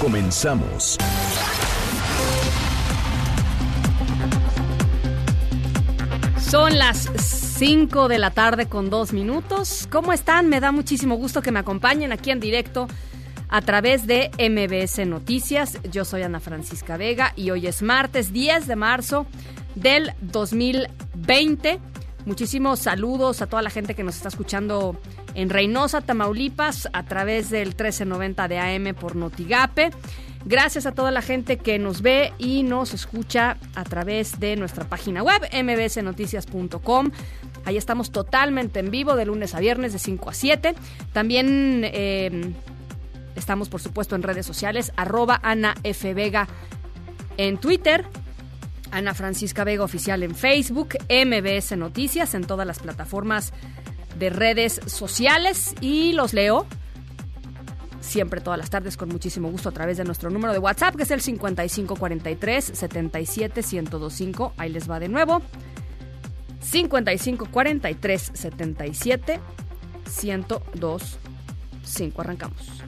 Comenzamos. Son las 5 de la tarde con dos minutos. ¿Cómo están? Me da muchísimo gusto que me acompañen aquí en directo a través de MBS Noticias. Yo soy Ana Francisca Vega y hoy es martes 10 de marzo del 2020. Muchísimos saludos a toda la gente que nos está escuchando en Reynosa, Tamaulipas, a través del 1390 de AM por Notigape. Gracias a toda la gente que nos ve y nos escucha a través de nuestra página web mbsnoticias.com. Ahí estamos totalmente en vivo de lunes a viernes de 5 a 7. También eh, estamos, por supuesto, en redes sociales, arroba Ana F. Vega en Twitter, Ana Francisca Vega Oficial en Facebook, MBS Noticias en todas las plataformas de redes sociales y los leo siempre todas las tardes con muchísimo gusto a través de nuestro número de WhatsApp que es el 5543 77 1025. Ahí les va de nuevo. 5543 77 1025. Arrancamos.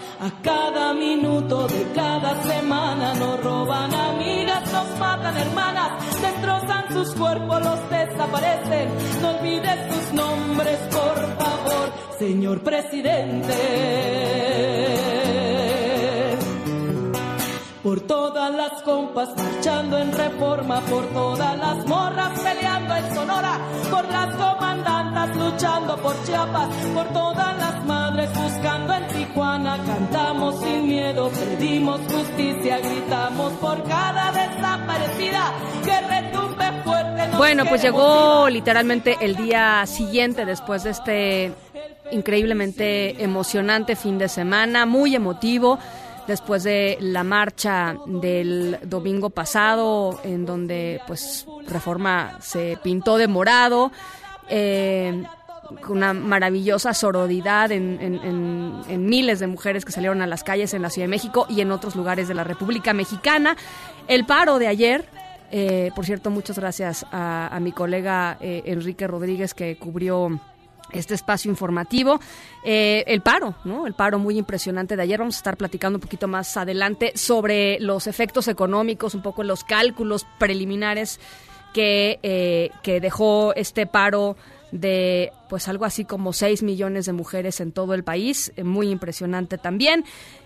A cada minuto de cada semana nos roban amigas, nos matan hermanas, destrozan sus cuerpos, los desaparecen. No olvides sus nombres, por favor, señor presidente. Por todas las compas marchando en reforma, por todas las morras peleando en Sonora, por las comandantas luchando por Chiapas, por todas las madres buscando en Tijuana, cantamos sin miedo, pedimos justicia, gritamos por cada desaparecida que retumbe fuerte. nos Bueno, pues llegó literalmente el día siguiente después de este increíblemente emocionante fin de semana, muy emotivo, después de la marcha del domingo pasado, en donde pues Reforma se pintó de morado. eh, con una maravillosa sororidad en, en- en- en miles de mujeres que salieron a las calles en la Ciudad de México y en otros lugares de la República Mexicana. El paro de ayer, eh, por cierto, muchas gracias a, a mi colega eh, Enrique Rodríguez que cubrió este espacio informativo. Eh, el paro, ¿no? El paro muy impresionante de ayer. Vamos a estar platicando un poquito más adelante sobre los efectos económicos, un poco los cálculos preliminares que, eh, que dejó este paro de pues algo así como 6 millones de mujeres en todo el país, eh, muy impresionante también.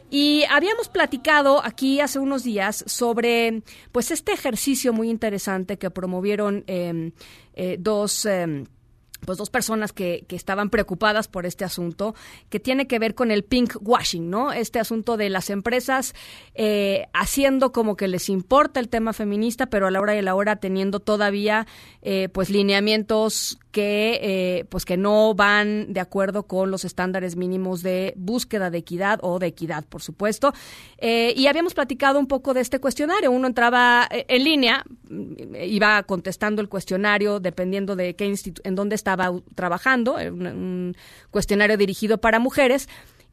Y habíamos platicado aquí hace unos días sobre pues este ejercicio muy interesante que promovieron eh, dos eh, pues dos personas que, que estaban preocupadas por este asunto, que tiene que ver con el pink washing, ¿no? Este asunto de las empresas eh, haciendo como que les importa el tema feminista, pero a la hora de la hora teniendo todavía eh, pues lineamientos que eh, pues que no van de acuerdo con los estándares mínimos de búsqueda de equidad o de equidad, por supuesto. Y habíamos platicado un poco de este cuestionario. Uno entraba en línea, mm, iba contestando el cuestionario dependiendo de qué en dónde estaba u- trabajando, era un, un cuestionario dirigido para mujeres.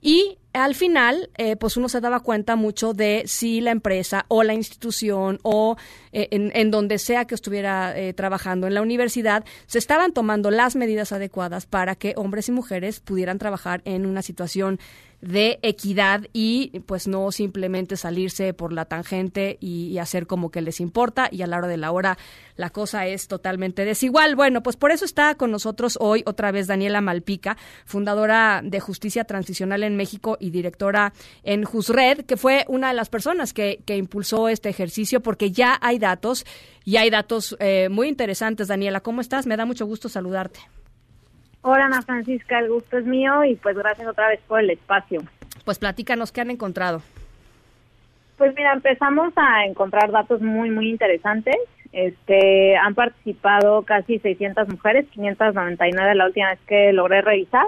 Y al final, eh, pues uno se daba cuenta mucho de si la empresa o la institución o eh, en, en donde sea que estuviera eh, trabajando en la universidad, se estaban tomando las medidas adecuadas para que hombres y mujeres pudieran trabajar en una situación de equidad y pues no simplemente salirse por la tangente y, hacer como que les importa y a la hora de la hora la cosa es totalmente desigual. Bueno, pues por eso está con nosotros hoy otra vez Daniela Malpica, fundadora de Justicia Transicional en México y directora en JUSRED, que fue una de las personas que, que impulsó este ejercicio porque ya hay datos y hay datos eh, muy interesantes. Daniela, ¿cómo estás? Me da mucho gusto saludarte. Hola Ana Francisca, el gusto es mío y pues gracias otra vez por el espacio. Pues platícanos qué han encontrado. Pues mira, empezamos a encontrar datos muy, muy interesantes. Este, han participado casi 600 mujeres, 599 la última vez que logré revisar.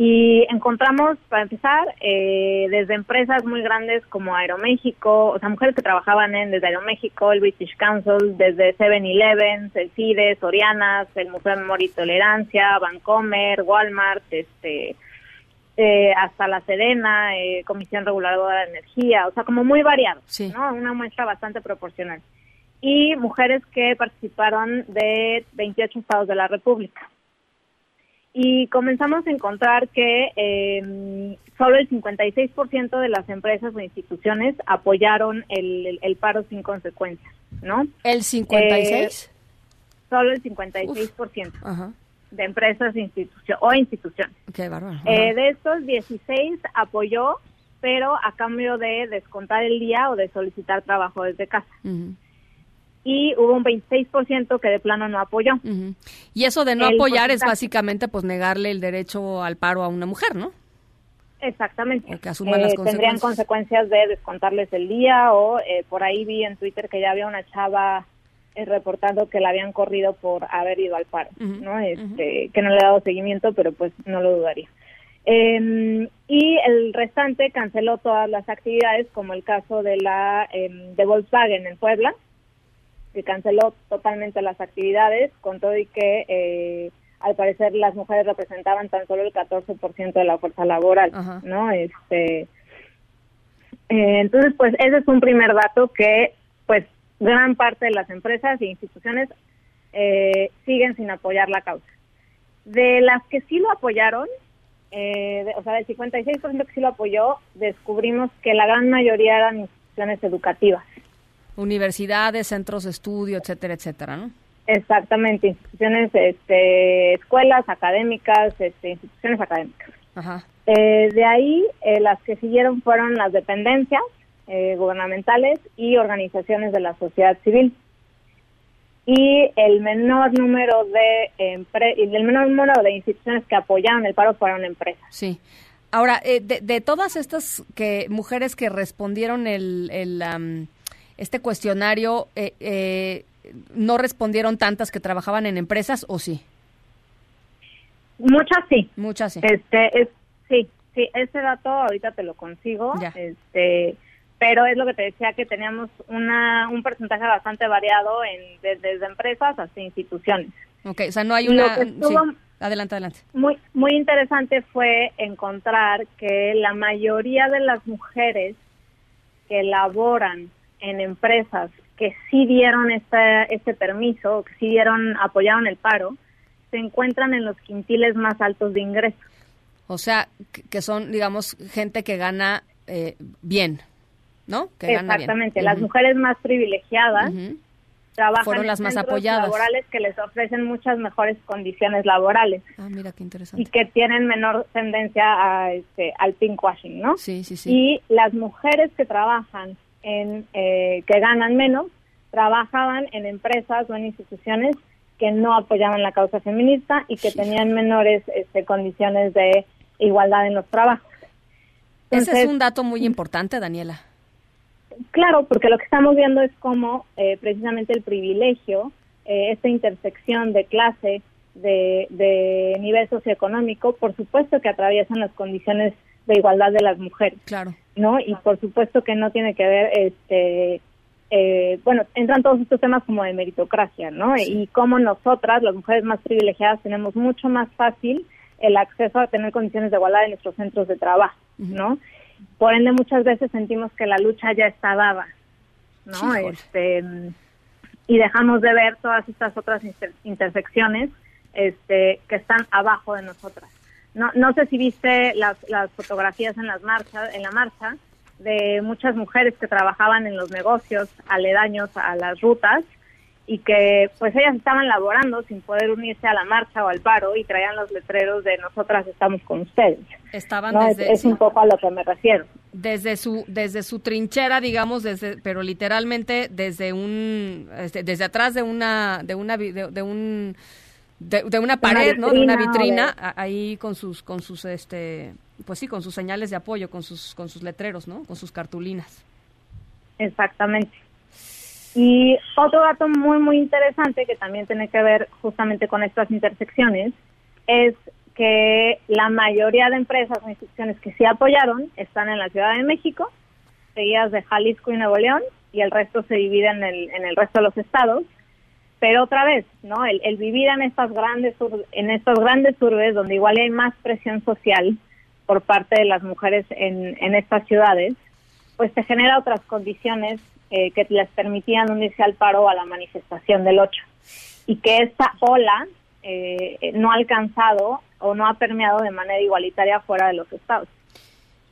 Y encontramos, para empezar, eh, desde empresas muy grandes como Aeroméxico, o sea, mujeres que trabajaban en desde Aeroméxico, el British Council, desde 7-Eleven, el CIDE, Sorianas, el Museo de Memoria y Tolerancia, Vancomer, Walmart, este, eh, hasta la Sedena, eh, Comisión Reguladora de Energía, o sea, como muy variado, ¿no? Una muestra bastante proporcional. Y mujeres que participaron de 28 estados de la República y comenzamos a encontrar que eh, solo el 56% de las empresas o instituciones apoyaron el, el, paro sin consecuencias, ¿no? ¿El 56%? Eh, solo el 56% de empresas o instituciones. Qué bárbaro. Eh, de estos, 16 apoyó, pero a cambio de descontar el día o de solicitar trabajo desde casa y hubo un 26% que de plano no apoyó. Y eso de no apoyar es básicamente pues negarle el derecho al paro a una mujer, ¿no? Exactamente. que asuman las eh, consecuencias. Tendrían consecuencias de descontarles el día o eh, por ahí vi en Twitter que ya había una chava eh, reportando que la habían corrido por haber ido al paro, ¿no? Este, Que no le he dado seguimiento, pero pues no lo dudaría. Em, y el restante canceló todas las actividades, como el caso de la em, de Volkswagen en Puebla, que canceló totalmente las actividades, con todo y que eh, al parecer las mujeres representaban tan solo el 14% de la fuerza laboral, ¿no? Este, eh, entonces, pues ese es un primer dato que, pues, gran parte de las empresas e instituciones eh, siguen sin apoyar la causa. De las que sí lo apoyaron, o sea, del 56% que sí lo apoyó, descubrimos que la gran mayoría eran instituciones educativas universidades, centros de estudio, etcétera, etcétera, ¿no? Exactamente, instituciones, este, escuelas académicas, este, instituciones académicas. Ajá. Eh, de ahí, eh, las que siguieron fueron las dependencias eh, gubernamentales y organizaciones de la sociedad civil. Y el menor número de el menor número de instituciones que apoyaron el paro fueron empresas. Sí. Ahora, de, de, todas estas que mujeres que respondieron el, el este cuestionario, eh, eh, ¿no respondieron tantas que trabajaban en empresas o sí? Muchas sí. Muchas sí. Este, es, sí, sí, ese dato ahorita te lo consigo. Este, pero es lo que te decía que teníamos una, un porcentaje bastante variado en, desde, empresas hasta instituciones. Ok, o sea, no hay una... Adelante, adelante. Muy, muy interesante fue encontrar que la mayoría de las mujeres que laboran en empresas que sí dieron este, este permiso, que sí dieron, apoyaron el paro, se encuentran en los quintiles más altos de ingresos. O sea, que son, digamos, gente que gana eh, bien, ¿no? Que Exactamente, las mujeres más privilegiadas trabajan Fueron las en más apoyadas. laborales que les ofrecen muchas mejores condiciones laborales. Ah, mira qué interesante. Y que tienen menor tendencia a, este, al pinkwashing, ¿no? Sí, sí, sí. Y las mujeres que trabajan en, eh, que ganan menos trabajaban en empresas o en instituciones que no apoyaban la causa feminista y que tenían menores este, condiciones de igualdad en los trabajos. Ese es un dato muy importante, Daniela. Claro, porque lo que estamos viendo es cómo eh, precisamente el privilegio, eh, esta intersección de clase, de, de nivel socioeconómico, por supuesto que atraviesan las condiciones de igualdad de las mujeres. Claro. ¿No? Y por supuesto que no tiene que ver, este, eh, bueno, entran todos estos temas como de meritocracia, ¿no? Y cómo nosotras, las mujeres más privilegiadas, tenemos mucho más fácil el acceso a tener condiciones de igualdad en nuestros centros de trabajo, ¿no? Por ende, muchas veces sentimos que la lucha ya está dada, ¿no? este, y dejamos de ver todas estas otras intersecciones este, que están abajo de nosotras. No, no sé si viste las, las fotografías en las marchas, en la marcha de muchas mujeres que trabajaban en los negocios aledaños a las rutas y que pues ellas estaban laborando sin poder unirse a la marcha o al paro y traían los letreros de nosotras estamos con ustedes. Estaban desde es, un poco a lo que me refiero. Desde su desde su trinchera, digamos, desde pero literalmente desde un este, desde atrás de una de una de un de, una pared, ¿no? De una vitrina, ahí con sus, con sus, este, pues sí, con sus señales de apoyo, con sus, con sus letreros, ¿no? Con sus cartulinas. Exactamente. Y otro dato muy, muy interesante que también tiene que ver justamente con estas intersecciones es que la mayoría de empresas o instituciones que sí apoyaron están en la Ciudad de México, seguidas de Jalisco y Nuevo León, y el resto se divide en el, en el resto de los estados. Pero otra vez, ¿no? El, vivir en estas grandes en estas grandes urbes donde igual hay más presión social por parte de las mujeres en, en estas ciudades, pues te genera otras condiciones eh, que les permitían unirse al paro a la manifestación del 8. Y que esta ola eh, no ha alcanzado o no ha permeado de manera igualitaria fuera de los estados.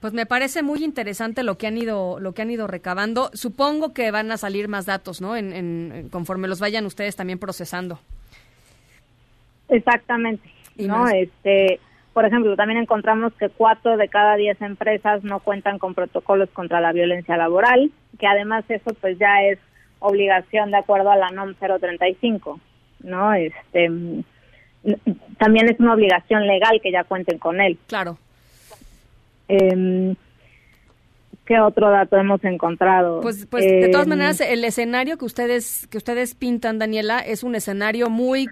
Pues me parece muy interesante lo que han ido lo que han ido recabando. Supongo que van a salir más datos, ¿no? En, conforme los vayan ustedes también procesando. Exactamente. no, este, por ejemplo, también encontramos que cuatro de cada diez empresas no cuentan con protocolos contra la violencia laboral, que además eso pues ya es obligación de acuerdo a la NOM 035, ¿no? Este también es una obligación legal que ya cuenten con él. Claro. Eh, ¿Qué otro dato hemos encontrado? Pues, pues de todas em, maneras, el escenario que ustedes que ustedes pintan, Daniela, es un escenario muy,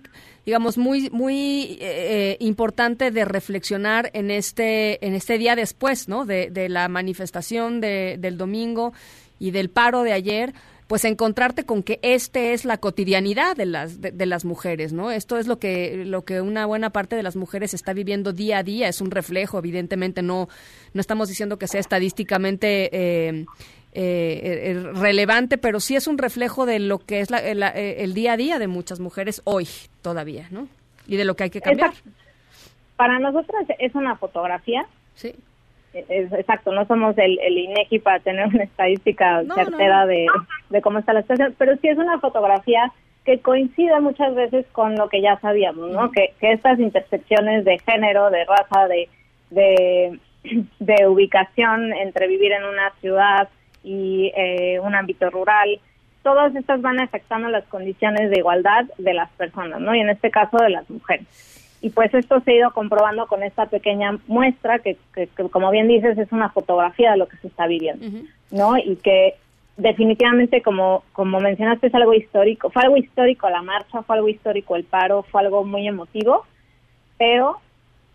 digamos, muy muy eh, importante de reflexionar en este en este día después, ¿no? De, de la manifestación de, del domingo y del paro de ayer pues encontrarte con que este es la cotidianidad de las de, las mujeres, ¿no? Esto es lo que lo que una buena parte de las mujeres está viviendo día a día, es un reflejo, evidentemente no no estamos diciendo que sea estadísticamente eh, eh, relevante, pero sí es un reflejo de lo que es el, día a día de muchas mujeres hoy todavía, ¿no? Y de lo que hay que cambiar. Para nosotras es una fotografía. Sí exacto, no somos el, el INEGI para tener una estadística certera De, cómo está la situación, pero sí es una fotografía que coincide muchas veces con lo que ya sabíamos, ¿no? Que, que estas intersecciones de género, de raza, de, de, de ubicación entre vivir en una ciudad y eh, un ámbito rural, todas estas van afectando las condiciones de igualdad de las personas, ¿no? Y en este caso de las mujeres. Y pues esto se ha ido comprobando con esta pequeña muestra que, como bien dices, es una fotografía de lo que se está viviendo, ¿no? Y que definitivamente, como, como mencionaste, es algo histórico. Fue algo histórico la marcha, fue algo histórico el paro, fue algo muy emotivo, pero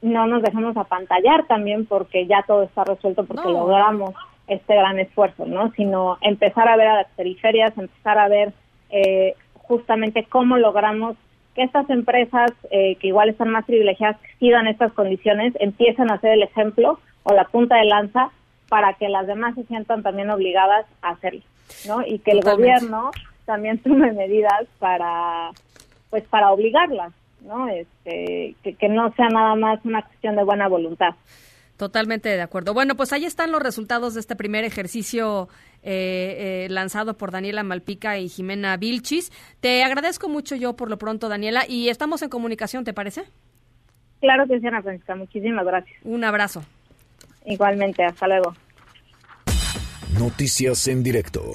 no nos dejamos apantallar también porque ya todo está resuelto, porque logramos este gran esfuerzo, ¿no? Sino empezar a ver a las periferias, empezar a ver eh, justamente cómo logramos que estas empresas eh, que igual están más privilegiadas, que sigan estas condiciones, empiezan a ser el ejemplo o la punta de lanza para que las demás se sientan también obligadas a hacerlo, ¿no? Y que el gobierno también tome medidas para, pues, para obligarlas, ¿no? Este, que, que no sea nada más una cuestión de buena voluntad. Totalmente de acuerdo. Bueno, pues ahí están los resultados de este primer ejercicio eh, eh, lanzado por Daniela Malpica y Jimena Vilchis. Te agradezco mucho yo por lo pronto, Daniela, y estamos en comunicación, ¿te parece? Claro que sí, Ana Francisca. Muchísimas gracias. Un abrazo. Igualmente, hasta luego. Noticias en directo.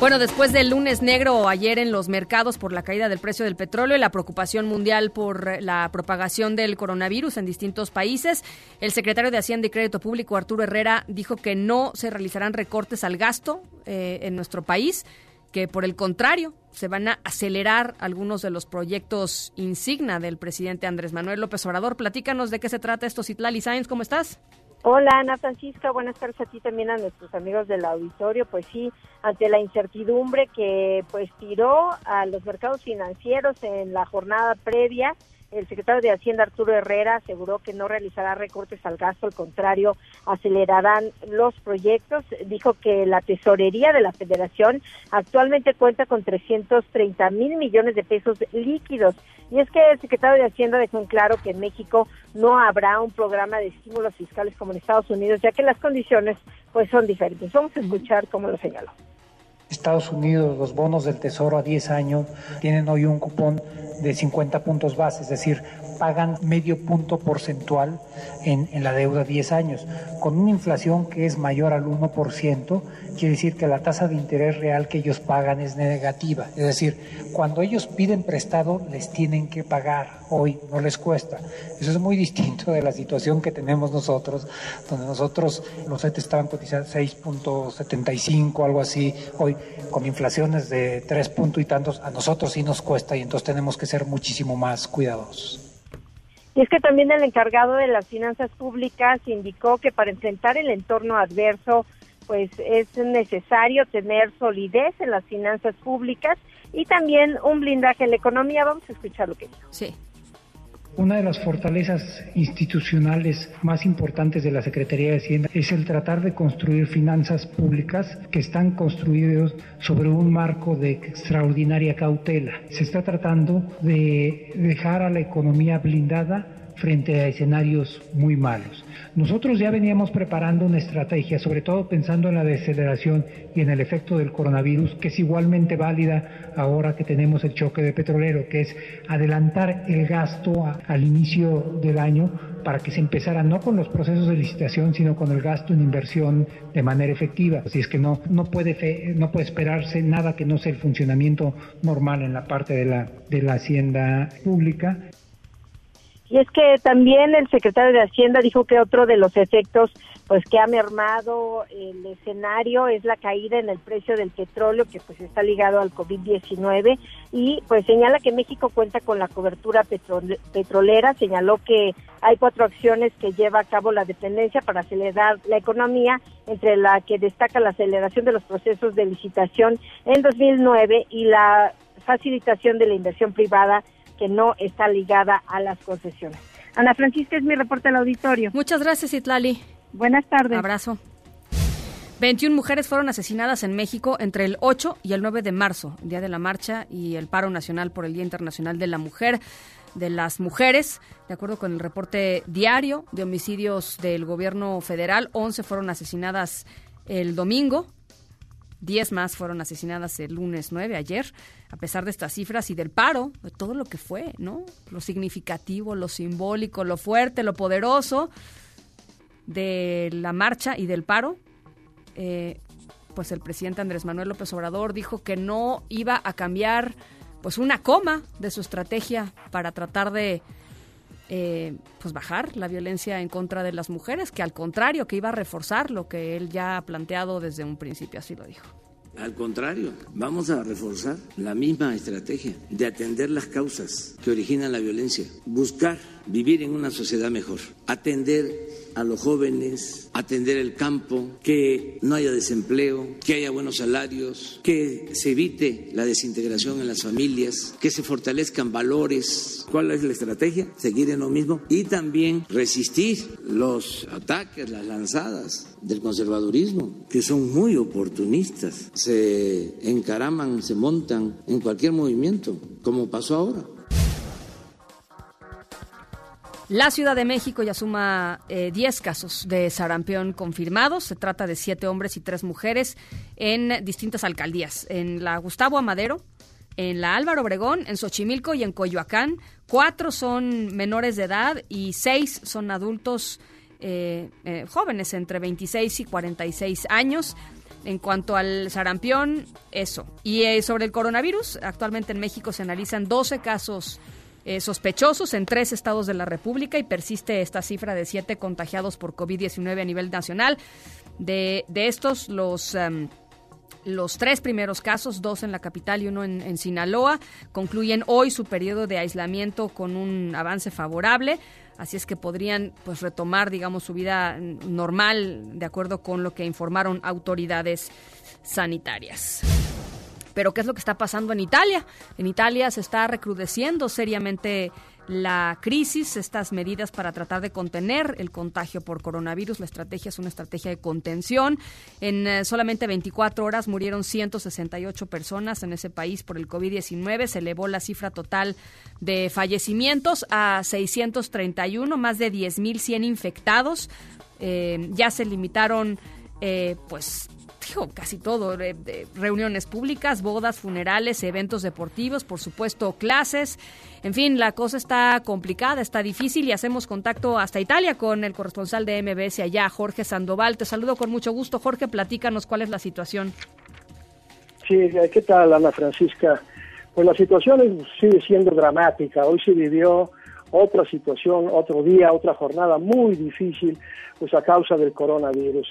Bueno, después del lunes negro ayer en los mercados por la caída del precio del petróleo y la preocupación mundial por la propagación del coronavirus en distintos países, el secretario de Hacienda y Crédito Público, Arturo Herrera, dijo que no se realizarán recortes al gasto eh, en nuestro país, que por el contrario se van a acelerar algunos de los proyectos insignia del presidente Andrés Manuel López Obrador. Platícanos de qué se trata esto, Citlali Sáenz, ¿cómo estás? Hola Ana Francisca, buenas tardes a ti también a nuestros amigos del auditorio. Pues sí, ante la incertidumbre que pues tiró a los mercados financieros en la jornada previa, el secretario de Hacienda Arturo Herrera aseguró que no realizará recortes al gasto, al contrario, acelerarán los proyectos. Dijo que la tesorería de la Federación actualmente cuenta con 330 mil millones de pesos líquidos. Y es que el secretario de Hacienda dejó en claro que en México no habrá un programa de estímulos fiscales como en Estados Unidos, ya que las condiciones pues son diferentes. Vamos a escuchar cómo lo señaló. Estados Unidos, los bonos del Tesoro a 10 años tienen hoy un cupón de 50 puntos base, es decir, pagan medio punto porcentual en, la deuda a 10 años. Con una inflación que es mayor al 1%, quiere decir que la tasa de interés real que ellos pagan es negativa. Es decir, cuando ellos piden prestado, les tienen que pagar. Hoy no les cuesta. Eso es muy distinto de la situación que tenemos nosotros, donde nosotros los CETES estaban cotizando 6.75, algo así. Hoy, con inflaciones de 3 puntos y tantos, a nosotros sí nos cuesta y entonces tenemos que ser muchísimo más cuidadosos. Y es que también el encargado de las finanzas públicas indicó que para enfrentar el entorno adverso pues es necesario tener solidez en las finanzas públicas y también un blindaje en la economía. Vamos a escuchar lo que dijo. Sí. Una de las fortalezas institucionales más importantes de la Secretaría de Hacienda es el tratar de construir finanzas públicas que están construidos sobre un marco de extraordinaria cautela. Se está tratando de dejar a la economía blindada frente a escenarios muy malos. Nosotros ya veníamos preparando una estrategia, sobre todo pensando en la deceleración y en el efecto del coronavirus, que es igualmente válida ahora que tenemos el choque de petrolero, que es adelantar el gasto al inicio del año para que se empezara no con los procesos de licitación, sino con el gasto en inversión de manera efectiva. Así es que no, no, puede, no puede esperarse nada que no sea el funcionamiento normal en la parte de la, de la hacienda pública. Y es que también el secretario de Hacienda dijo que otro de los efectos pues que ha mermado el escenario es la caída en el precio del petróleo que pues está ligado al COVID-19 y pues señala que México cuenta con la cobertura petrolera, señaló que hay cuatro acciones que lleva a cabo la dependencia para acelerar la economía, entre la que destaca la aceleración de los procesos de licitación en 2009 y la facilitación de la inversión privada que no está ligada a las concesiones. Ana Francisca es mi reporte al auditorio. Muchas gracias, Itlali. Buenas tardes. Abrazo. 21 mujeres fueron asesinadas en México entre el 8 y el 9 de marzo, Día de la Marcha y el Paro Nacional por el Día Internacional de la Mujer de las mujeres. De acuerdo con el reporte diario de homicidios del gobierno federal, 11 fueron asesinadas el domingo, 10 más fueron asesinadas el lunes 9, ayer, a pesar de estas cifras y del paro, de todo lo que fue, ¿no? Lo significativo, lo simbólico, lo fuerte, lo poderoso de la marcha y del paro. Eh, pues el presidente Andrés Manuel López Obrador dijo que no iba a cambiar pues una coma de su estrategia para tratar de eh, pues bajar la violencia en contra de las mujeres, que al contrario, que iba a reforzar lo que él ya ha planteado desde un principio, así lo dijo. Al contrario, vamos a reforzar la misma estrategia de atender las causas que originan la violencia, buscar vivir en una sociedad mejor, atender a los jóvenes, atender el campo, que no haya desempleo, que haya buenos salarios, que se evite la desintegración en las familias, que se fortalezcan valores. ¿Cuál es la estrategia? Seguir en lo mismo y también resistir los ataques, las lanzadas del conservadurismo, que son muy oportunistas, se encaraman, se montan en cualquier movimiento, como pasó ahora. La Ciudad de México ya suma 10 eh, casos de sarampión confirmados. Se trata de siete hombres y tres mujeres en distintas alcaldías. En la Gustavo Amadero, en la Álvaro Obregón, en Xochimilco y en Coyoacán. Cuatro son menores de edad y seis son adultos eh, eh, jóvenes entre 26 y 46 años. En cuanto al sarampión, eso. Y sobre el coronavirus, actualmente en México se analizan 12 casos eh, sospechosos en tres estados de la República y persiste esta cifra de siete contagiados por COVID-19 a nivel nacional. De, de estos, los... Em, los tres primeros casos, dos en la capital y uno en, Sinaloa, concluyen hoy su periodo de aislamiento con un avance favorable. Así es que podrían pues retomar, digamos, su vida normal de acuerdo con lo que informaron autoridades sanitarias. Pero ¿qué es lo que está pasando en Italia? En Italia se está recrudeciendo seriamente la crisis, estas medidas para tratar de contener el contagio por coronavirus. La estrategia es una estrategia de contención. En eh, solamente 24 horas murieron 168 personas en ese país por el COVID-19. Se elevó la cifra total de fallecimientos a 631, más de 10.100 infectados. Eh, ya se limitaron eh, pues digo, casi todo, reuniones públicas, bodas, funerales, eventos deportivos, por supuesto, clases. En fin, la cosa está complicada, está difícil y hacemos contacto hasta Italia con el corresponsal de MBS allá, Jorge Sandoval. Te saludo con mucho gusto. Jorge, platícanos cuál es la situación. Sí, ¿qué tal, Ana Francisca? Pues la situación sigue siendo dramática. Hoy se vivió otra situación, otro día, otra jornada muy difícil, pues a causa del coronavirus.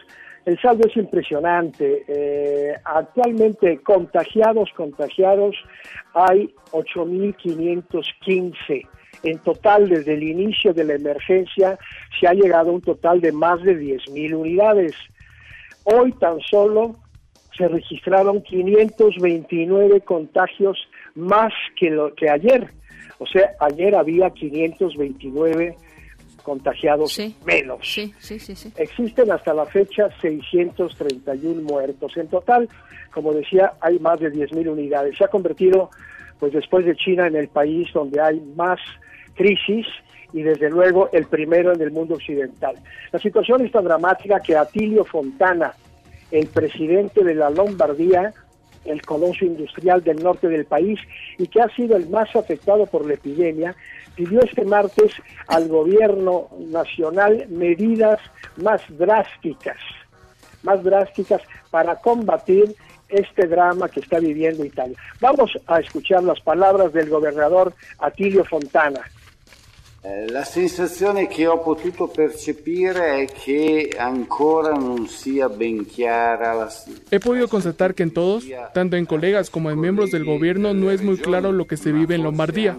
El saldo es impresionante. Eh, actualmente contagiados, contagiados, hay 8.515. En total, desde el inicio de la emergencia, se ha llegado a un total de más de 10.000 unidades. Hoy tan solo se registraron 529 contagios más que, lo, que ayer. O sea, ayer había 529 contagiados menos. Sí, sí, sí, Existen hasta la fecha 631 muertos. En total, como decía, hay más de 10.000 unidades. Se ha convertido, pues después de China, en el país donde hay más crisis y desde luego el primero en el mundo occidental. La situación es tan dramática que Atilio Fontana, el presidente de la Lombardía, el coloso industrial del norte del país y que ha sido el más afectado por la epidemia, pidió este martes al gobierno nacional medidas más drásticas, más drásticas para combatir este drama que está viviendo Italia. Vamos a escuchar las palabras del gobernador Atilio Fontana. Eh, la sensazione che ho potuto percepire è che ancora non sia ben chiara la He podido constatar que en todos, tanto en colegas como en miembros del gobierno, no es muy claro lo que se vive en Lombardía,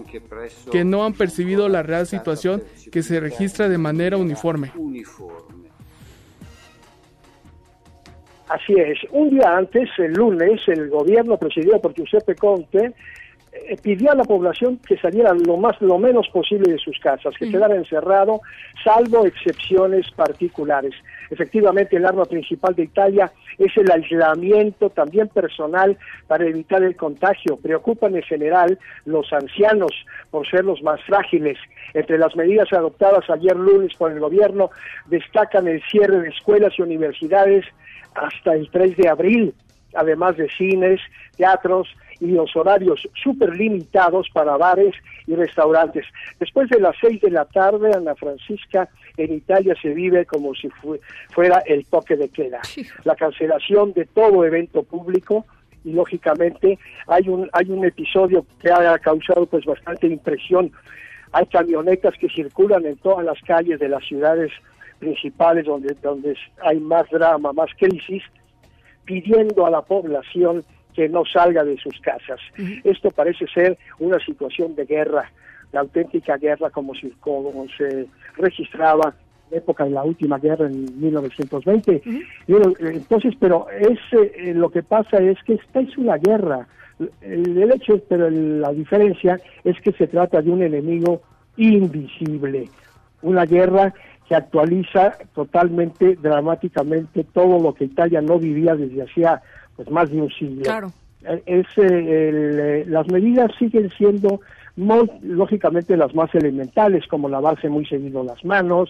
que no han percibido la real situación que se registra de manera uniforme. Así es. Un día antes, el lunes, el gobierno presidido por Giuseppe Conte eh, pidió a la población que saliera lo más lo menos posible de sus casas, que quedara encerrado, salvo excepciones particulares. Efectivamente, el arma principal de Italia es el aislamiento también personal para evitar el contagio. Preocupan en general los ancianos por ser los más frágiles. Entre las medidas adoptadas ayer lunes por el gobierno destacan el cierre de escuelas y universidades hasta el 3 de abril, además de cines, teatros, y los horarios súper limitados para bares y restaurantes. Después de las seis de la tarde, Ana Francisca, en Italia se vive como si fuera el toque de queda. La cancelación de todo evento público y lógicamente hay un hay un episodio que ha causado pues bastante impresión. Hay camionetas que circulan en todas las calles de las ciudades principales donde donde hay más drama, más crisis, pidiendo a la población que no salga de sus casas. Esto parece ser una situación de guerra, de auténtica guerra como, si, como se registraba en época de la última guerra en 1920. Entonces, pero es, eh, lo que pasa es que esta es una guerra. El, el hecho, pero la diferencia es que se trata de un enemigo invisible, una guerra que actualiza totalmente, dramáticamente todo lo que Italia no vivía desde hacía pues más de un siglo. Claro. Eh, es, eh, las medidas siguen siendo lógicamente las más elementales, como lavarse muy seguido las manos,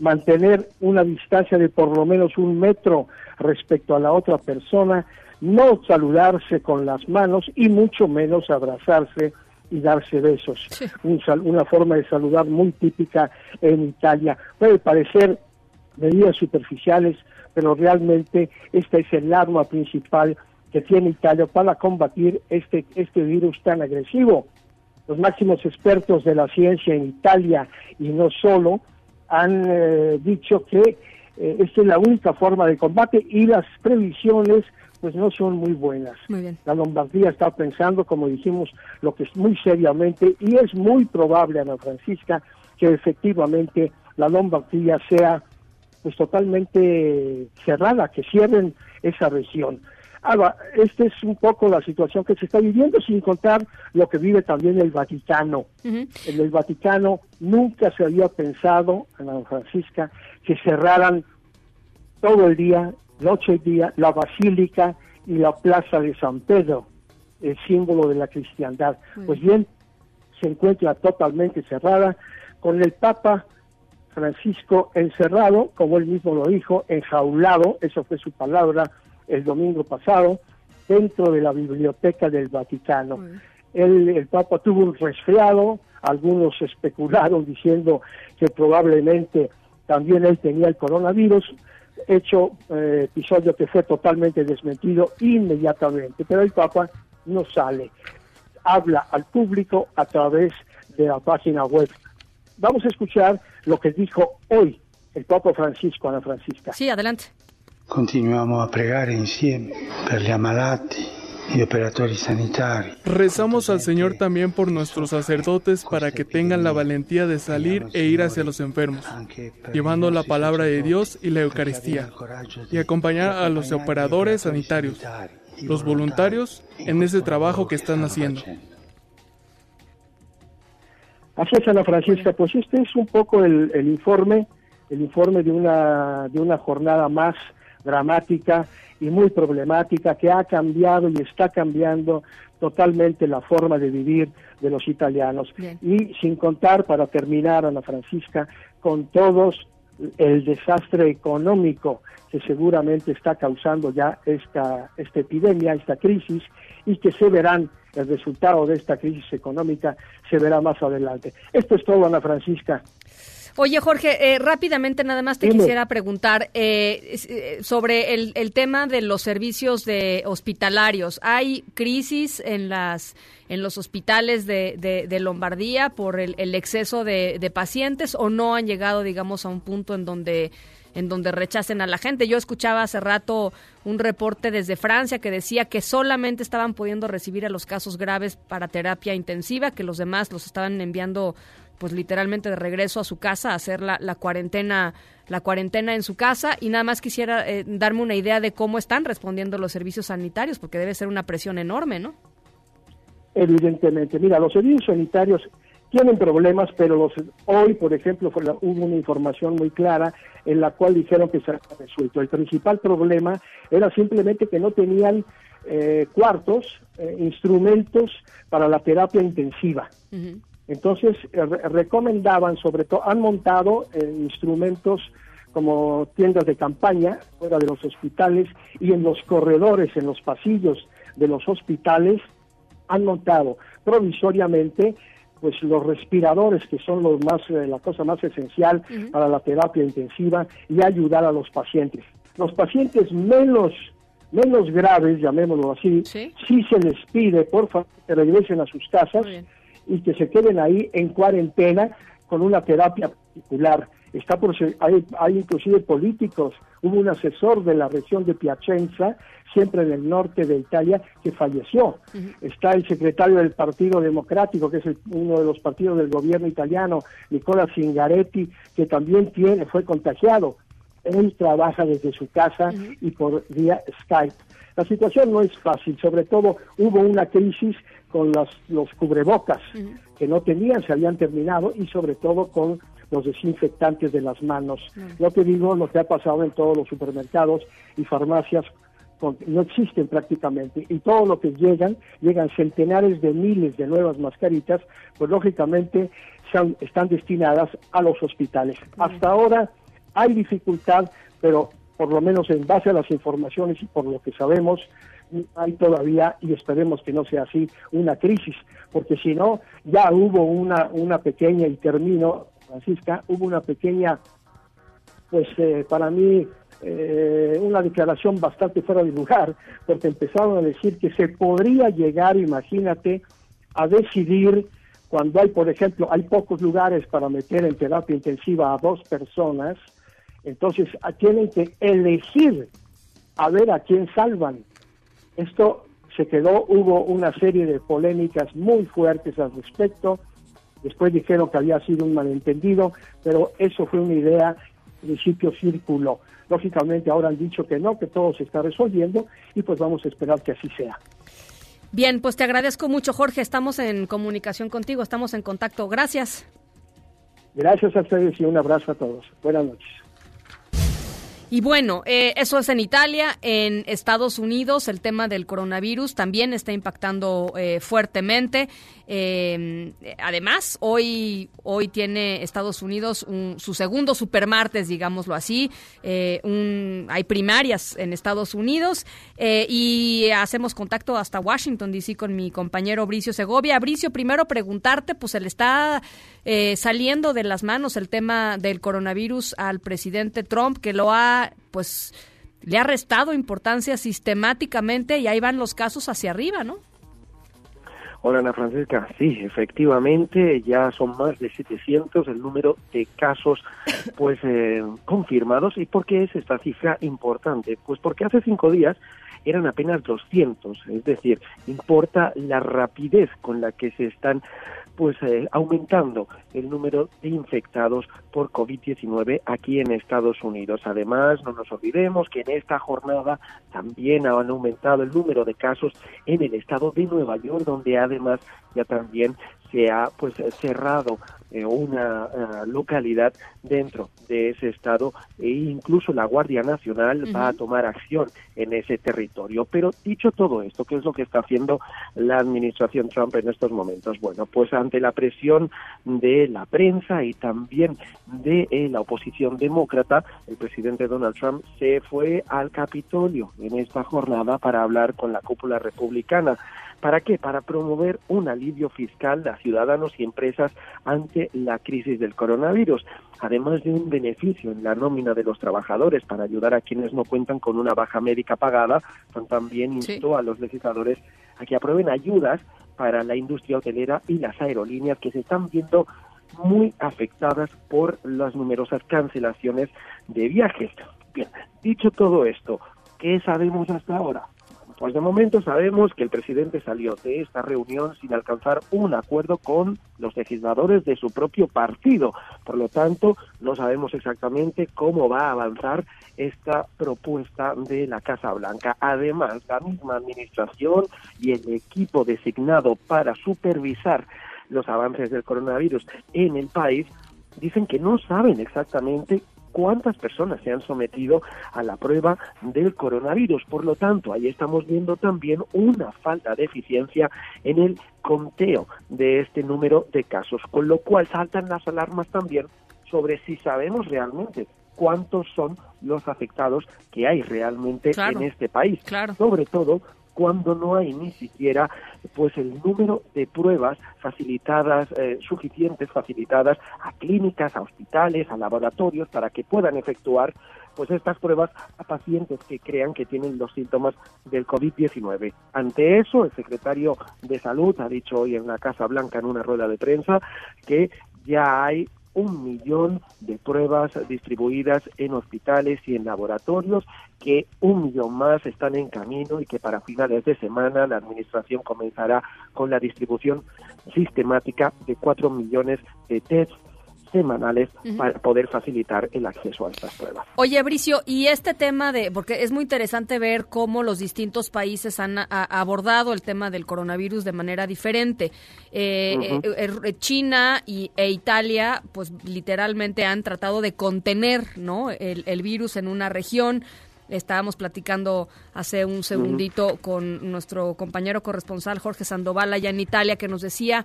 mantener una distancia de por lo menos un metro respecto a la otra persona, no saludarse con las manos y mucho menos abrazarse y darse besos. una forma de saludar muy típica en Italia. Puede parecer medidas superficiales, pero realmente esta es el arma principal que tiene Italia para combatir este, este virus tan agresivo. Los máximos expertos de la ciencia en Italia y no solo han eh, dicho que eh, esta es la única forma de combate y las previsiones pues no son muy buenas. La Lombardía está pensando, como dijimos, lo que es muy seriamente y es muy probable, Ana Francisca, que efectivamente la Lombardía sea pues totalmente cerrada, que cierren esa región. Ahora, esta es un poco la situación que se está viviendo, sin contar lo que vive también el Vaticano. En el Vaticano nunca se había pensado, Ana Francisca, que cerraran todo el día, noche y día, la basílica y la plaza de San Pedro, el símbolo de la cristiandad. Pues bien, se encuentra totalmente cerrada, con el Papa Francisco encerrado, como él mismo lo dijo, enjaulado, eso fue su palabra el domingo pasado, dentro de la biblioteca del Vaticano. el Papa tuvo un resfriado, algunos especularon diciendo que probablemente también él tenía el coronavirus, hecho eh, episodio que fue totalmente desmentido inmediatamente, pero el Papa no sale, habla al público a través de la página web. Vamos a escuchar lo que dijo hoy el Papa Francisco, Ana Francisca. Sí, adelante. Continuamos a pregar insieme per gli ammalati y operatori sanitari. Rezamos al Señor también por nuestros sacerdotes para que tengan la valentía de salir e ir hacia los enfermos, llevando la palabra de Dios y la Eucaristía, y acompañar a los operadores sanitarios, los voluntarios, en ese trabajo que están haciendo. Así es, Ana Francisca, pues este es un poco el, el informe, el informe de una, de una jornada más dramática y muy problemática que ha cambiado y está cambiando totalmente la forma de vivir de los italianos. Y sin contar, para terminar, Ana Francisca, con todos el desastre económico que seguramente está causando ya esta, esta epidemia, esta crisis, y que se verán, el resultado de esta crisis económica se verá más adelante. Esto es todo, Ana Francisca. Oye, Jorge, eh, rápidamente nada más te quisiera preguntar eh, eh, sobre el, tema de los servicios de hospitalarios. ¿Hay crisis en las en los hospitales de, de, Lombardía por el, el exceso de, de, pacientes o no han llegado, digamos, a un punto en donde en donde rechacen a la gente. Yo escuchaba hace rato un reporte desde Francia que decía que solamente estaban pudiendo recibir a los casos graves para terapia intensiva, que los demás los estaban enviando pues literalmente de regreso a su casa a hacer la, cuarentena la cuarentena en su casa y nada más quisiera eh, darme una idea de cómo están respondiendo los servicios sanitarios porque debe ser una presión enorme, ¿no? Evidentemente, mira, los servicios sanitarios tienen problemas, pero los, hoy, por ejemplo, hubo una información muy clara en la cual dijeron que se ha resuelto. El principal problema era simplemente que no tenían eh, cuartos, eh, instrumentos para la terapia intensiva. Entonces, eh, recomendaban, sobre todo, han montado instrumentos como tiendas de campaña fuera de los hospitales y en los corredores, en los pasillos de los hospitales, han montado provisoriamente pues los respiradores que son los más eh, la cosa más esencial para la terapia intensiva y ayudar a los pacientes. Los pacientes menos menos graves, llamémoslo así, sí, se les pide por favor que regresen a sus casas y que se queden ahí en cuarentena con una terapia particular. Está por, hay, hay inclusive políticos, hubo un asesor de la región de Piacenza, siempre en el norte de Italia, que falleció. Está el secretario del Partido Democrático, que es uno de los partidos del gobierno italiano, Nicola Zingaretti, que también tiene, fue contagiado. Él trabaja desde su casa y por vía Skype. La situación no es fácil, sobre todo hubo una crisis con los cubrebocas que no tenían, se habían terminado y sobre todo con los desinfectantes de las manos. Lo que digo, lo que ha pasado en todos los supermercados y farmacias no existen prácticamente y todo lo que llegan, llegan centenares de miles de nuevas mascaritas, pues lógicamente están destinadas a los hospitales. Hasta ahora hay dificultad, pero por lo menos en base a las informaciones y por lo que sabemos, hay todavía, y esperemos que no sea así, una crisis, porque si no, ya hubo una, una pequeña, y termino, Francisca, hubo una pequeña, pues eh, para mí, eh, una declaración bastante fuera de lugar, porque empezaron a decir que se podría llegar, imagínate, a decidir cuando hay, por ejemplo, hay pocos lugares para meter en terapia intensiva a dos personas, entonces tienen que elegir a ver a quién salvan. Esto se quedó, hubo una serie de polémicas muy fuertes al respecto. Después dijeron que había sido un malentendido, pero eso fue una idea, en principio círculo. Lógicamente ahora han dicho que no, que todo se está resolviendo y pues vamos a esperar que así sea. Bien, pues te agradezco mucho, Jorge. Estamos en comunicación contigo, estamos en contacto. Gracias. Gracias a ustedes y un abrazo a todos. Buenas noches. Y bueno, eh, eso es en Italia. En Estados Unidos el tema del coronavirus también está impactando eh, fuertemente. Eh, además, hoy, hoy tiene Estados Unidos su segundo supermartes, digámoslo así. hay primarias en Estados Unidos y hacemos contacto hasta Washington, D.C. con mi compañero Bricio Segovia. Bricio, primero preguntarte, pues se le está saliendo de las manos el tema del coronavirus al presidente Trump, que lo ha pues, le ha restado importancia sistemáticamente y ahí van los casos hacia arriba, ¿no? Hola Ana Francisca, sí, efectivamente ya son más de 700 el número de casos pues eh, confirmados. ¿Y por qué es esta cifra importante? Pues porque hace cinco días eran apenas 200, es decir, importa la rapidez con la que se están pues eh, aumentando el número de infectados por COVID-19 aquí en Estados Unidos. Además, no nos olvidemos que en esta jornada también han aumentado el número de casos en el estado de Nueva York, donde además ya también se ha pues cerrado eh, una eh, localidad dentro de ese estado e incluso la Guardia Nacional va a tomar acción en ese territorio. Pero dicho todo esto, ¿qué es lo que está haciendo la administración Trump en estos momentos? Bueno, pues ante la presión de la prensa y también de eh, la oposición demócrata, el presidente Donald Trump se fue al Capitolio en esta jornada para hablar con la cúpula republicana. ¿Para qué? Para promover un alivio fiscal a ciudadanos y empresas ante la crisis del coronavirus, además de un beneficio en la nómina de los trabajadores para ayudar a quienes no cuentan con una baja médica pagada, también instó a los legisladores a que aprueben ayudas para la industria hotelera y las aerolíneas que se están viendo muy afectadas por las numerosas cancelaciones de viajes. Bien, dicho todo esto, ¿qué sabemos hasta ahora? Pues de momento sabemos que el presidente salió de esta reunión sin alcanzar un acuerdo con los legisladores de su propio partido. Por lo tanto, no sabemos exactamente cómo va a avanzar esta propuesta de la Casa Blanca. Además, la misma administración y el equipo designado para supervisar los avances del coronavirus en el país dicen que no saben exactamente cuántas personas se han sometido a la prueba del coronavirus. Por lo tanto, ahí estamos viendo también una falta de eficiencia en el conteo de este número de casos, con lo cual saltan las alarmas también sobre si sabemos realmente cuántos son los afectados que hay realmente en este país. Sobre todo cuando no hay ni siquiera pues el número de pruebas facilitadas eh, suficientes facilitadas a clínicas, a hospitales, a laboratorios para que puedan efectuar pues estas pruebas a pacientes que crean que tienen los síntomas del COVID-19. Ante eso, el secretario de Salud ha dicho hoy en la Casa Blanca en una rueda de prensa que ya hay un millón de pruebas distribuidas en hospitales y en laboratorios, que un millón más están en camino y que para finales de semana la Administración comenzará con la distribución sistemática de cuatro millones de tests semanales para poder facilitar el acceso a estas pruebas. Oye, Bricio, y este tema de, porque es muy interesante ver cómo los distintos países han abordado el tema del coronavirus de manera diferente. Eh, eh, eh, China y, e Italia, pues literalmente han tratado de contener ¿no? el, el virus en una región. Estábamos platicando hace un segundito con nuestro compañero corresponsal Jorge Sandoval allá en Italia que nos decía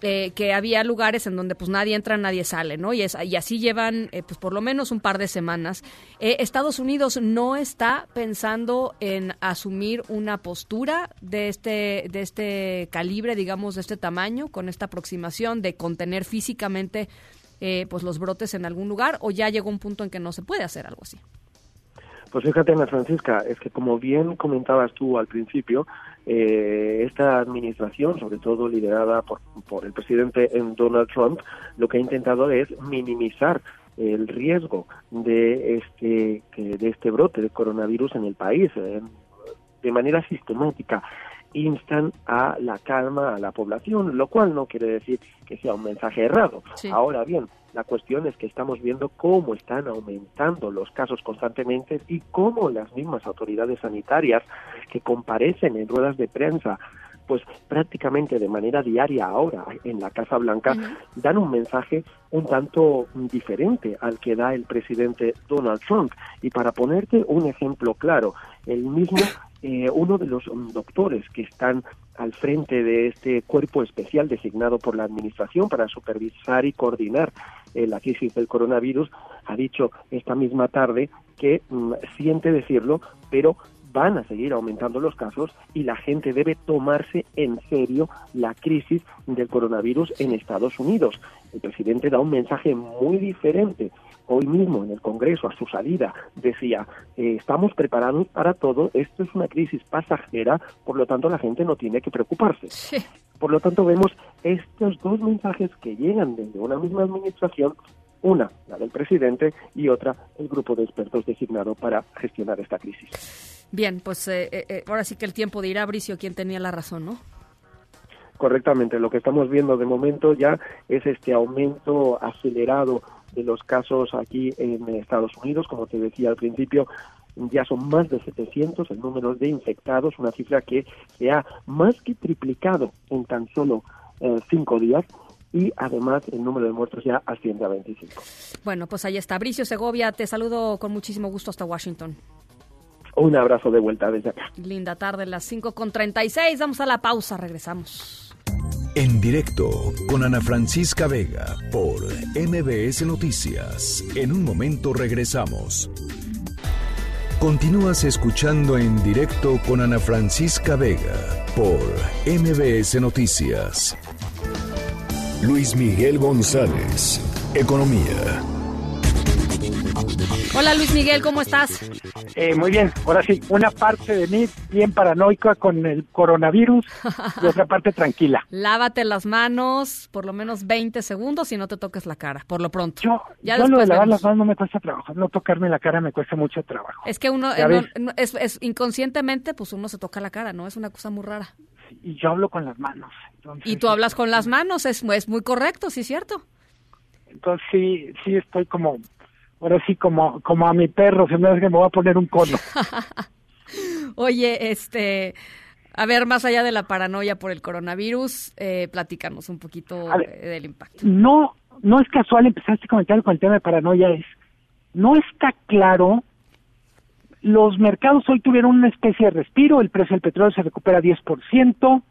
eh, que había lugares en donde pues nadie entra, nadie sale, ¿no? Y, es, y así llevan eh, pues por lo menos un par de semanas. Eh, Estados Unidos no está pensando en asumir una postura de este, de este calibre, digamos, de este tamaño, con esta aproximación de contener físicamente pues los brotes en algún lugar, o ya llegó un punto en que no se puede hacer algo así. Pues fíjate, Ana Francisca, es que como bien comentabas tú al principio, eh, esta administración, sobre todo liderada por, por el presidente Donald Trump, lo que ha intentado es minimizar el riesgo de este de este brote de coronavirus en el país eh, de manera sistemática instan a la calma a la población, lo cual no quiere decir que sea un mensaje errado. Ahora bien, la cuestión es que estamos viendo cómo están aumentando los casos constantemente y cómo las mismas autoridades sanitarias que comparecen en ruedas de prensa pues prácticamente de manera diaria ahora en la Casa Blanca, dan un mensaje un tanto diferente al que da el presidente Donald Trump. Y para ponerte un ejemplo claro, el mismo eh, uno de los doctores que están al frente de este cuerpo especial designado por la Administración para supervisar y coordinar eh, la crisis del coronavirus, ha dicho esta misma tarde que mm, siente decirlo, pero van a seguir aumentando los casos y la gente debe tomarse en serio la crisis del coronavirus en Estados Unidos. El presidente da un mensaje muy diferente hoy mismo en el Congreso, a su salida, decía, eh, estamos preparados para todo, esto es una crisis pasajera, por lo tanto la gente no tiene que preocuparse. Por lo tanto vemos estos dos mensajes que llegan desde una misma administración, una, la del presidente, y otra, el grupo de expertos designado para gestionar esta crisis. Bien, pues eh, eh, ahora sí que el tiempo dirá, Bricio, quién tenía la razón, ¿no? Correctamente, lo que estamos viendo de momento ya es este aumento acelerado de los casos aquí en Estados Unidos, como te decía al principio, ya son más de 700 el número de infectados, una cifra que se ha más que triplicado en tan solo eh, cinco días y además el número de muertos ya asciende a 25. Bueno, pues ahí está. Bricio Segovia, te saludo con muchísimo gusto hasta Washington. Un abrazo de vuelta desde acá. Linda tarde, las 5 con 36. Vamos a la pausa, regresamos. En directo con Ana Francisca Vega por MBS Noticias. En un momento regresamos. Continúas escuchando en directo con Ana Francisca Vega por MBS Noticias. Luis Miguel González, Economía. Hola Luis Miguel, ¿cómo estás? Eh, muy bien, ahora sí, una parte de mí bien paranoica con el coronavirus y otra parte tranquila. Lávate las manos por lo menos 20 segundos y no te toques la cara, por lo pronto. Yo, ya lo de lavar las manos no me cuesta trabajo, no tocarme la cara me cuesta mucho trabajo. Es que uno, eh, es, inconscientemente, pues uno se toca la cara, ¿no? Es una cosa muy rara. y yo hablo con las manos. y tú hablas con las manos, es, es muy correcto, sí, cierto. Entonces sí, sí estoy como ahora sí como, como a mi perro, se me hace que me voy a poner un cono. Oye, este, a ver, más allá de la paranoia por el coronavirus, eh, platícanos un poquito del impacto. No, no es casual empezar este comentario con el tema de paranoia, es, no está claro, los mercados hoy tuvieron una especie de respiro, el precio del petróleo se recupera 10%,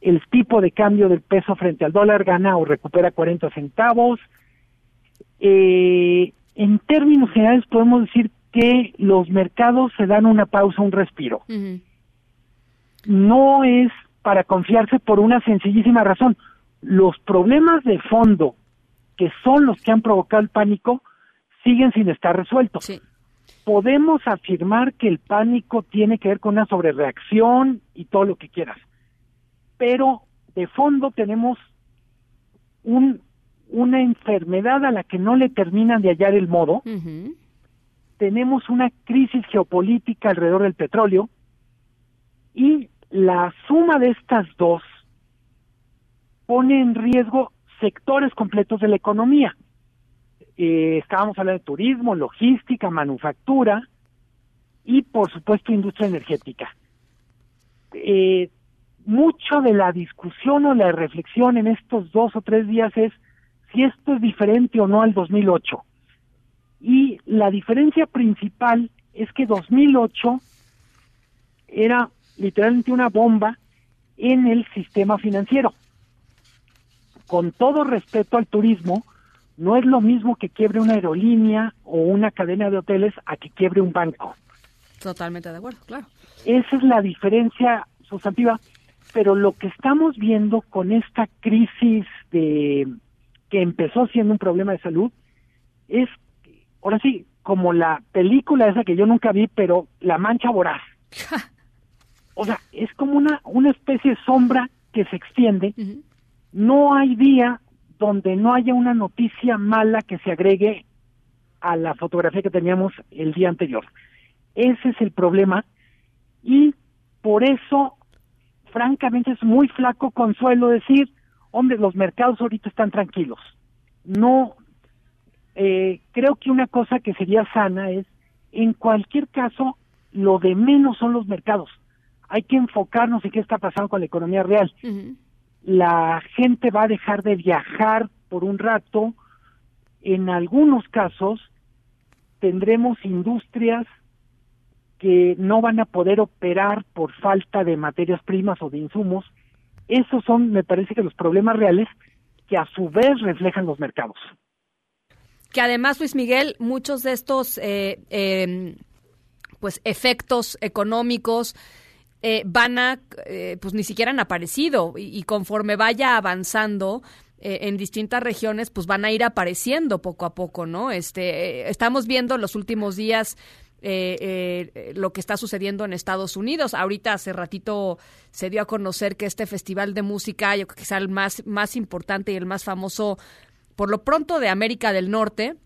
el tipo de cambio del peso frente al dólar gana o recupera 40 centavos, eh, en términos generales podemos decir que los mercados se dan una pausa, un respiro. No es para confiarse por una sencillísima razón. Los problemas de fondo, que son los que han provocado el pánico, siguen sin estar resueltos. Podemos afirmar que el pánico tiene que ver con una sobrereacción y todo lo que quieras, pero de fondo tenemos un una enfermedad a la que no le terminan de hallar el modo. Tenemos una crisis geopolítica alrededor del petróleo y la suma de estas dos pone en riesgo sectores completos de la economía. Eh, estábamos hablando de turismo, logística, manufactura y, por supuesto, industria energética. Eh, mucho de la discusión o la reflexión en estos dos o tres días es si esto es diferente o no al 2008. Y la diferencia principal es que 2008 era literalmente una bomba en el sistema financiero. Con todo respeto al turismo, no es lo mismo que quiebre una aerolínea o una cadena de hoteles a que quiebre un banco. Totalmente de acuerdo, claro. Esa es la diferencia sustantiva, pero lo que estamos viendo con esta crisis de que empezó siendo un problema de salud, es, ahora sí, como la película esa que yo nunca vi, pero La Mancha Voraz. o sea, es como una, una especie de sombra que se extiende. No hay día donde no haya una noticia mala que se agregue a la fotografía que teníamos el día anterior. Ese es el problema y por eso, francamente, es muy flaco consuelo decir, hombre, los mercados ahorita están tranquilos. No, eh, creo que una cosa que sería sana es, en cualquier caso, lo de menos son los mercados. hay que enfocarnos en qué está pasando con la economía real. La gente va a dejar de viajar por un rato. En algunos casos tendremos industrias que no van a poder operar por falta de materias primas o de insumos. Esos son, me parece que los problemas reales que a su vez reflejan los mercados. Que además, Luis Miguel, muchos de estos eh, em, pues efectos económicos eh, van a, eh, pues ni siquiera han aparecido y, conforme vaya avanzando en distintas regiones, pues van a ir apareciendo poco a poco, ¿no? Este, estamos viendo en los últimos días lo que está sucediendo en Estados Unidos. Ahorita hace ratito se dio a conocer que este festival de música, yo creo que es el más, más importante y el más famoso, por lo pronto, de América del Norte,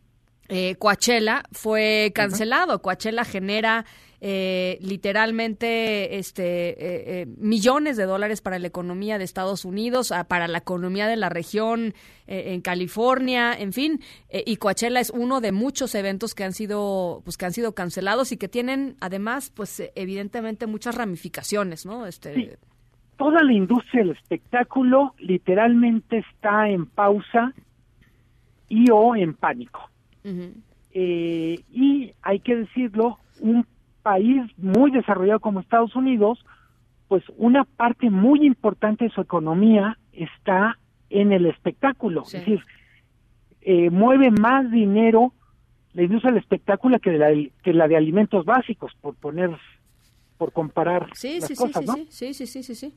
eh, Coachella fue cancelado. Coachella genera eh, literalmente este eh, eh, millones de dólares para la economía de Estados Unidos, ah, para la economía de la región en California, en fin. y Coachella es uno de muchos eventos que han sido pues que han sido cancelados y que tienen además pues evidentemente muchas ramificaciones, ¿no? Este Toda la industria del espectáculo literalmente está en pausa y o en pánico eh, y hay que decirlo, un país muy desarrollado como Estados Unidos, pues una parte muy importante de su economía está en el espectáculo. Es decir, eh, mueve más dinero la industria del espectáculo que, la, que la de alimentos básicos, por poner, por comparar sí, las sí, cosas, sí, ¿no? Sí, sí, sí, sí, sí.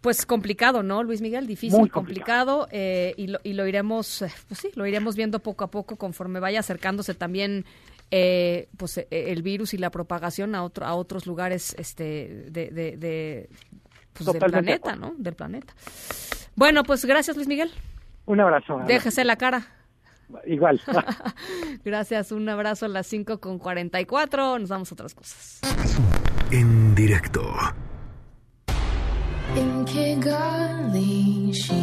Pues complicado, ¿no, Luis Miguel? Difícil, complicado, eh, y, lo, y lo iremos, eh, pues sí, lo iremos viendo poco a poco conforme vaya acercándose también eh, pues el virus y la propagación a otro, a otros lugares este de, de, pues, del planeta, ¿no? Del planeta. Bueno, pues gracias, Luis Miguel. Un abrazo. Déjese la cara. Igual. gracias, un abrazo a las 5 con 44. Nos damos otras cosas. En directo. In Kigali, she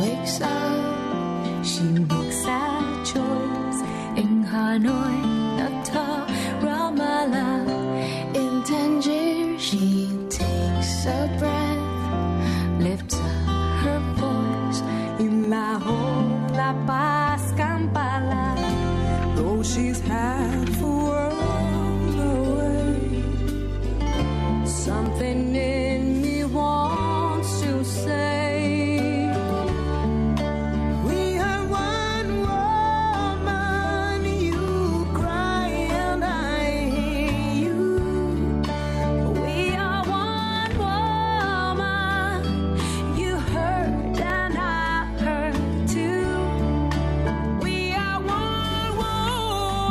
wakes up, she makes a choice. In Hanoi, Natal, Ramallah, in Tangier, she takes a breath, lifts up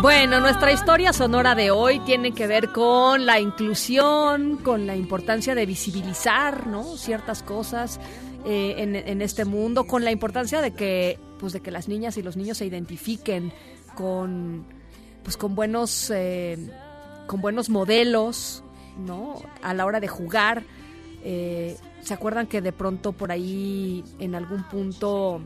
Bueno, nuestra historia sonora de hoy tiene que ver con la inclusión, con la importancia de visibilizar, ¿no? Ciertas cosas eh, en, este mundo, con la importancia de que, pues, de que las niñas y los niños se identifiquen con, pues, con buenos, eh, con buenos modelos, ¿no? A la hora de jugar. Eh, ¿Se acuerdan que de pronto por ahí, en algún punto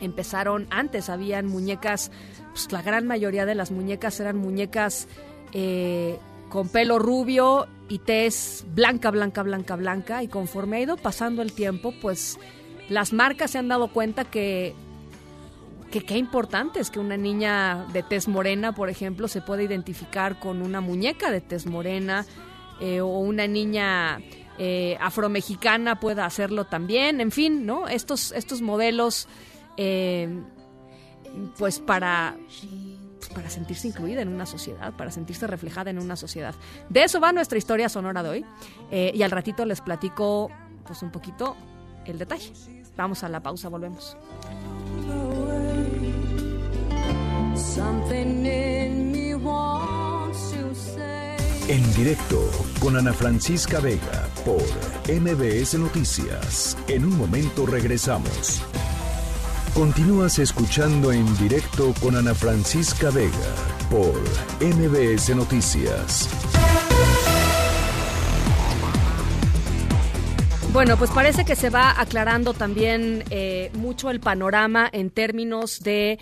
empezaron antes habían muñecas pues la gran mayoría de las muñecas eran muñecas eh, con pelo rubio y tez blanca blanca blanca blanca y conforme ha ido pasando el tiempo pues las marcas se han dado cuenta que que qué importante es que una niña de tez morena por ejemplo se pueda identificar con una muñeca de tez morena eh, o una niña eh, afromexicana pueda hacerlo también en fin no estos estos modelos eh, pues para pues para sentirse incluida en una sociedad, para sentirse reflejada en una sociedad. De eso va nuestra historia sonora de hoy eh, y al ratito les platico pues un poquito el detalle. Vamos a la pausa, volvemos. Something in me wants to say. En directo con Ana Francisca Vega por MBS Noticias. En un momento regresamos. Continúas escuchando en directo con Ana Francisca Vega por MBS Noticias. Bueno, pues parece que se va aclarando también eh, mucho el panorama en términos de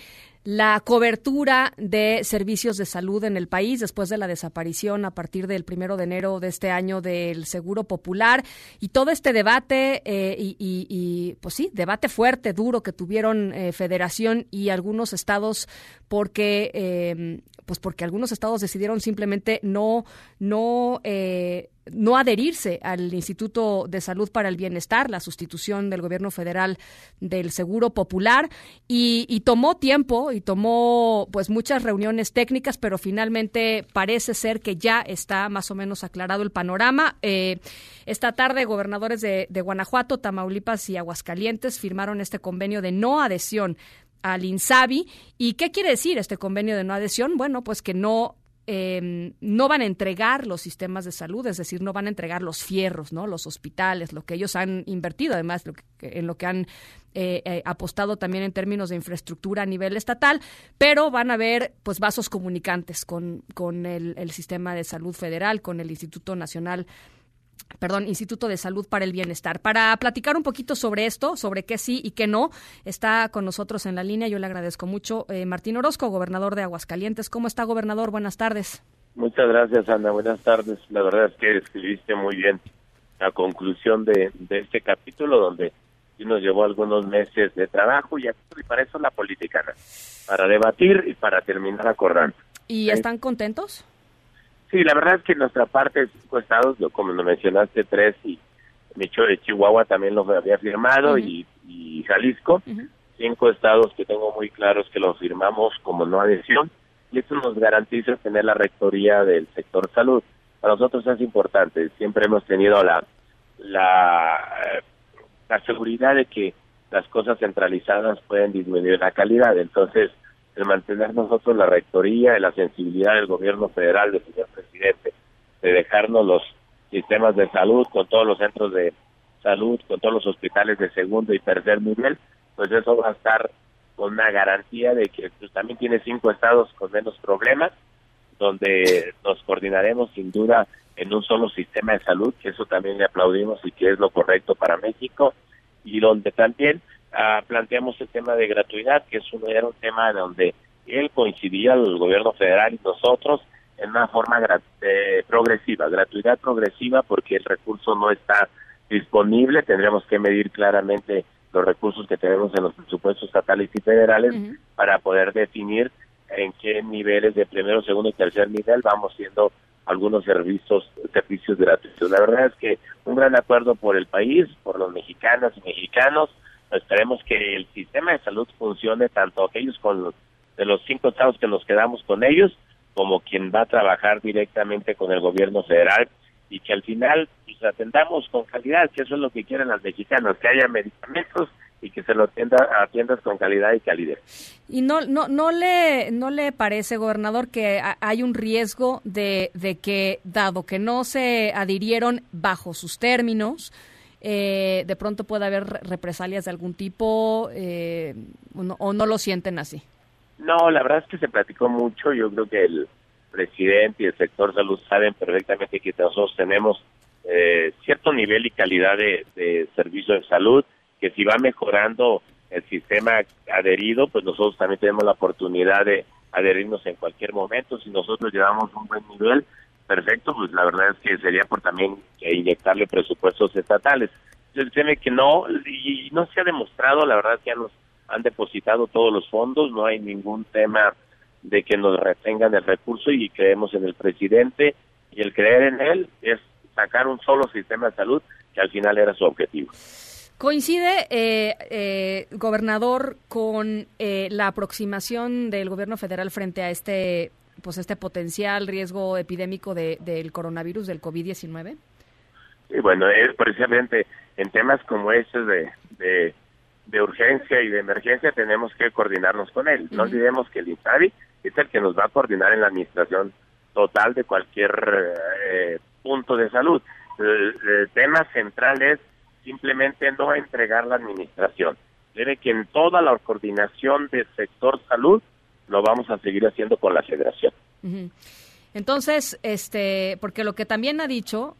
la cobertura de servicios de salud en el país después de la desaparición a partir del primero de enero de este año del Seguro Popular. Y todo este debate eh, y, pues sí, debate fuerte, duro que tuvieron eh, Federación y algunos estados porque eh, pues porque algunos estados decidieron simplemente no no no adherirse al Instituto de Salud para el Bienestar, la sustitución del gobierno federal del Seguro Popular, y, tomó tiempo y tomó pues muchas reuniones técnicas, pero finalmente parece ser que ya está más o menos aclarado el panorama. Eh, esta tarde, gobernadores de, de Guanajuato, Tamaulipas y Aguascalientes firmaron este convenio de no adhesión al INSABI. ¿Y qué quiere decir este convenio de no adhesión? Bueno, pues que no eh, no van a entregar los sistemas de salud, es decir, no van a entregar los fierros, ¿no? los hospitales, lo que ellos han invertido, además en lo que han eh, eh, apostado también en términos de infraestructura a nivel estatal, pero van a haber pues vasos comunicantes con, con el, el sistema de salud federal, con el Instituto Nacional perdón, Instituto de Salud para el Bienestar. Para platicar un poquito sobre esto, sobre qué sí y qué no, está con nosotros en la línea, yo le agradezco mucho, eh, Martín Orozco, gobernador de Aguascalientes. ¿Cómo está, gobernador? Buenas tardes. Muchas gracias, Ana. Buenas tardes. La verdad es que escribiste muy bien la conclusión de, este capítulo, donde nos llevó algunos meses de trabajo y, para eso la política, para debatir y para terminar acordando. ¿Y están contentos? Sí, la verdad es que nuestra parte, cinco estados, como lo mencionaste, tres y Micho de Chihuahua también lo había firmado y, Jalisco, cinco estados que tengo muy claros que lo firmamos como no adhesión y eso nos garantiza tener la rectoría del sector salud. Para nosotros es importante, siempre hemos tenido la, la, la seguridad de que las cosas centralizadas pueden disminuir la calidad, entonces el mantener nosotros la rectoría y la sensibilidad del gobierno federal, del señor presidente, de dejarnos los sistemas de salud con todos los centros de salud, con todos los hospitales de segundo y tercer nivel, pues eso va a estar con una garantía de que pues, también tiene cinco estados con menos problemas, donde nos coordinaremos sin duda en un solo sistema de salud, que eso también le aplaudimos y que es lo correcto para México, y donde también Ah, planteamos el tema de gratuidad, que es un, era un tema donde él coincidía, el gobierno federal y nosotros, en una forma eh, progresiva, gratuidad progresiva, porque el recurso no está disponible, tendríamos que medir claramente los recursos que tenemos en los presupuestos estatales y federales para poder definir en qué niveles de primero, segundo y tercer nivel vamos siendo algunos servicios servicios gratuitos. La verdad es que un gran acuerdo por el país, por los mexicanos y mexicanos, esperemos que el sistema de salud funcione tanto aquellos con de los cinco estados que nos quedamos con ellos como quien va a trabajar directamente con el gobierno federal y que al final pues, atendamos con calidad, que eso es lo que quieren las mexicanos, que haya medicamentos y que se lo atienda, atiendas con calidad y calidez. ¿Y no, no, no, le, no le parece, gobernador, que hay un riesgo de, de que, dado que no se adhirieron bajo sus términos, eh, de pronto puede haber represalias de algún tipo eh, o, no, lo sienten así? No, la verdad es que se platicó mucho. Yo creo que el presidente y el sector salud saben perfectamente que nosotros tenemos eh, cierto nivel y calidad de, de servicio de salud, que si va mejorando el sistema adherido, pues nosotros también tenemos la oportunidad de adherirnos en cualquier momento. Si nosotros llevamos un buen nivel, perfecto, pues la verdad es que sería por también inyectarle presupuestos estatales. El tema que no, y no se ha demostrado, la verdad que ya nos han depositado todos los fondos, no hay ningún tema de que nos retengan el recurso y creemos en el presidente y el creer en él es sacar un solo sistema de salud que al final era su objetivo. Coincide, eh, eh, gobernador, con eh, la aproximación del gobierno federal frente a este pues este potencial riesgo epidémico de, del coronavirus, del COVID-19? Sí, bueno, es precisamente en temas como estos de, de, urgencia y de emergencia tenemos que coordinarnos con él. No olvidemos que el INSABI es el que nos va a coordinar en la administración total de cualquier eh, punto de salud. El, tema central es simplemente no entregar la administración. Debe que en toda la coordinación del sector salud lo vamos a seguir haciendo con la federación. Entonces, este, porque lo que también ha dicho,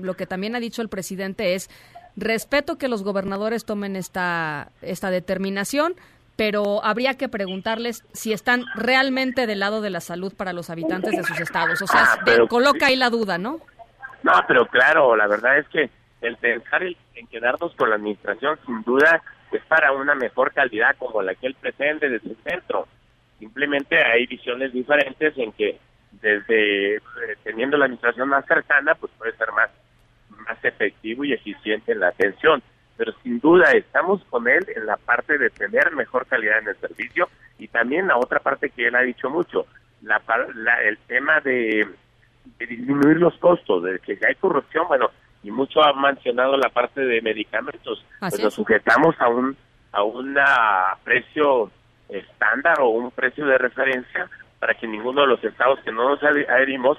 lo que también ha dicho el presidente es respeto que los gobernadores tomen esta esta determinación, pero habría que preguntarles si están realmente del lado de la salud para los habitantes de sus estados. O sea, Ah, pero- coloca ahí la duda, ¿no? No, pero claro, la verdad es que el pensar en en quedarnos con la administración sin duda es para una mejor calidad como la que él pretende desde el centro. Simplemente hay visiones diferentes en que desde eh, teniendo la administración más cercana, pues puede ser más, más efectivo y eficiente en la atención. Pero sin duda estamos con él en la parte de tener mejor calidad en el servicio y también la otra parte que él ha dicho mucho, la, la- el tema de, de disminuir los costos, de que hay corrupción, bueno, y mucho ha mencionado la parte de medicamentos, Así pues nos sujetamos a un a un precio estándar o un precio de referencia para que ninguno de los estados que no nos adhe- adherimos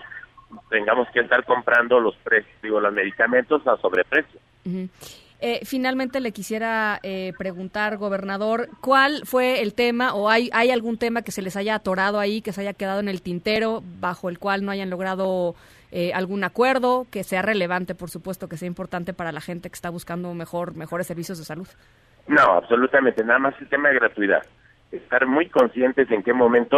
tengamos que estar comprando los precios, digo, los medicamentos a sobreprecio. Ujú. Eh, finalmente le quisiera eh, preguntar, gobernador, ¿cuál fue el tema o hay, hay algún tema que se les haya atorado ahí, que se haya quedado en el tintero, bajo el cual no hayan logrado eh, algún acuerdo, que sea relevante, por supuesto, que sea importante para la gente que está buscando mejor, mejores servicios de salud? No, absolutamente, nada más el tema de gratuidad. Estar muy conscientes en qué momento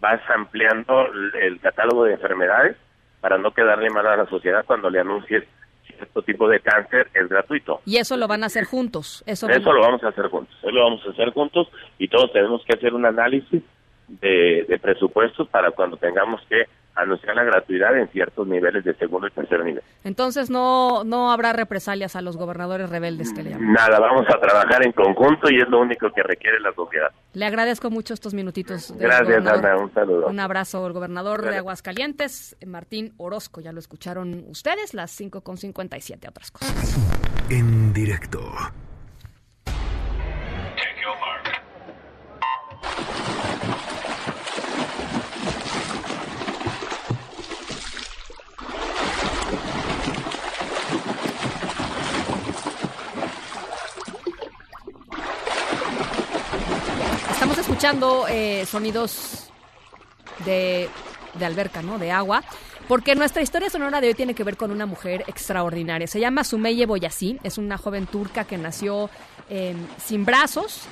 vas ampliando el- catálogo de enfermedades para no quedarle mal a la sociedad cuando le anuncies cierto tipo de cáncer es gratuito. Y eso lo van a hacer juntos. Eso, van- Eso lo vamos a hacer juntos, eso lo vamos a hacer juntos y todos tenemos que hacer un análisis de, de presupuestos para cuando tengamos que anunciar la gratuidad en ciertos niveles de segundo y tercer nivel. Entonces no, no habrá represalias a los gobernadores rebeldes que le llaman. Nada, vamos a trabajar en conjunto y es lo único que requiere la sociedad. Le agradezco mucho estos minutitos. de Gracias. Ana, un saludo. Un abrazo, el gobernador de. Aguascalientes, Martín Orozco. Ya lo escucharon ustedes, las 5.57, otras cosas. En directo. Estamos escuchando eh, sonidos de, alberca, ¿no? De agua. Porque nuestra historia sonora de hoy tiene que ver con una mujer extraordinaria. Se llama Sumeye Boyasí. Es una joven turca que nació eh, sin brazos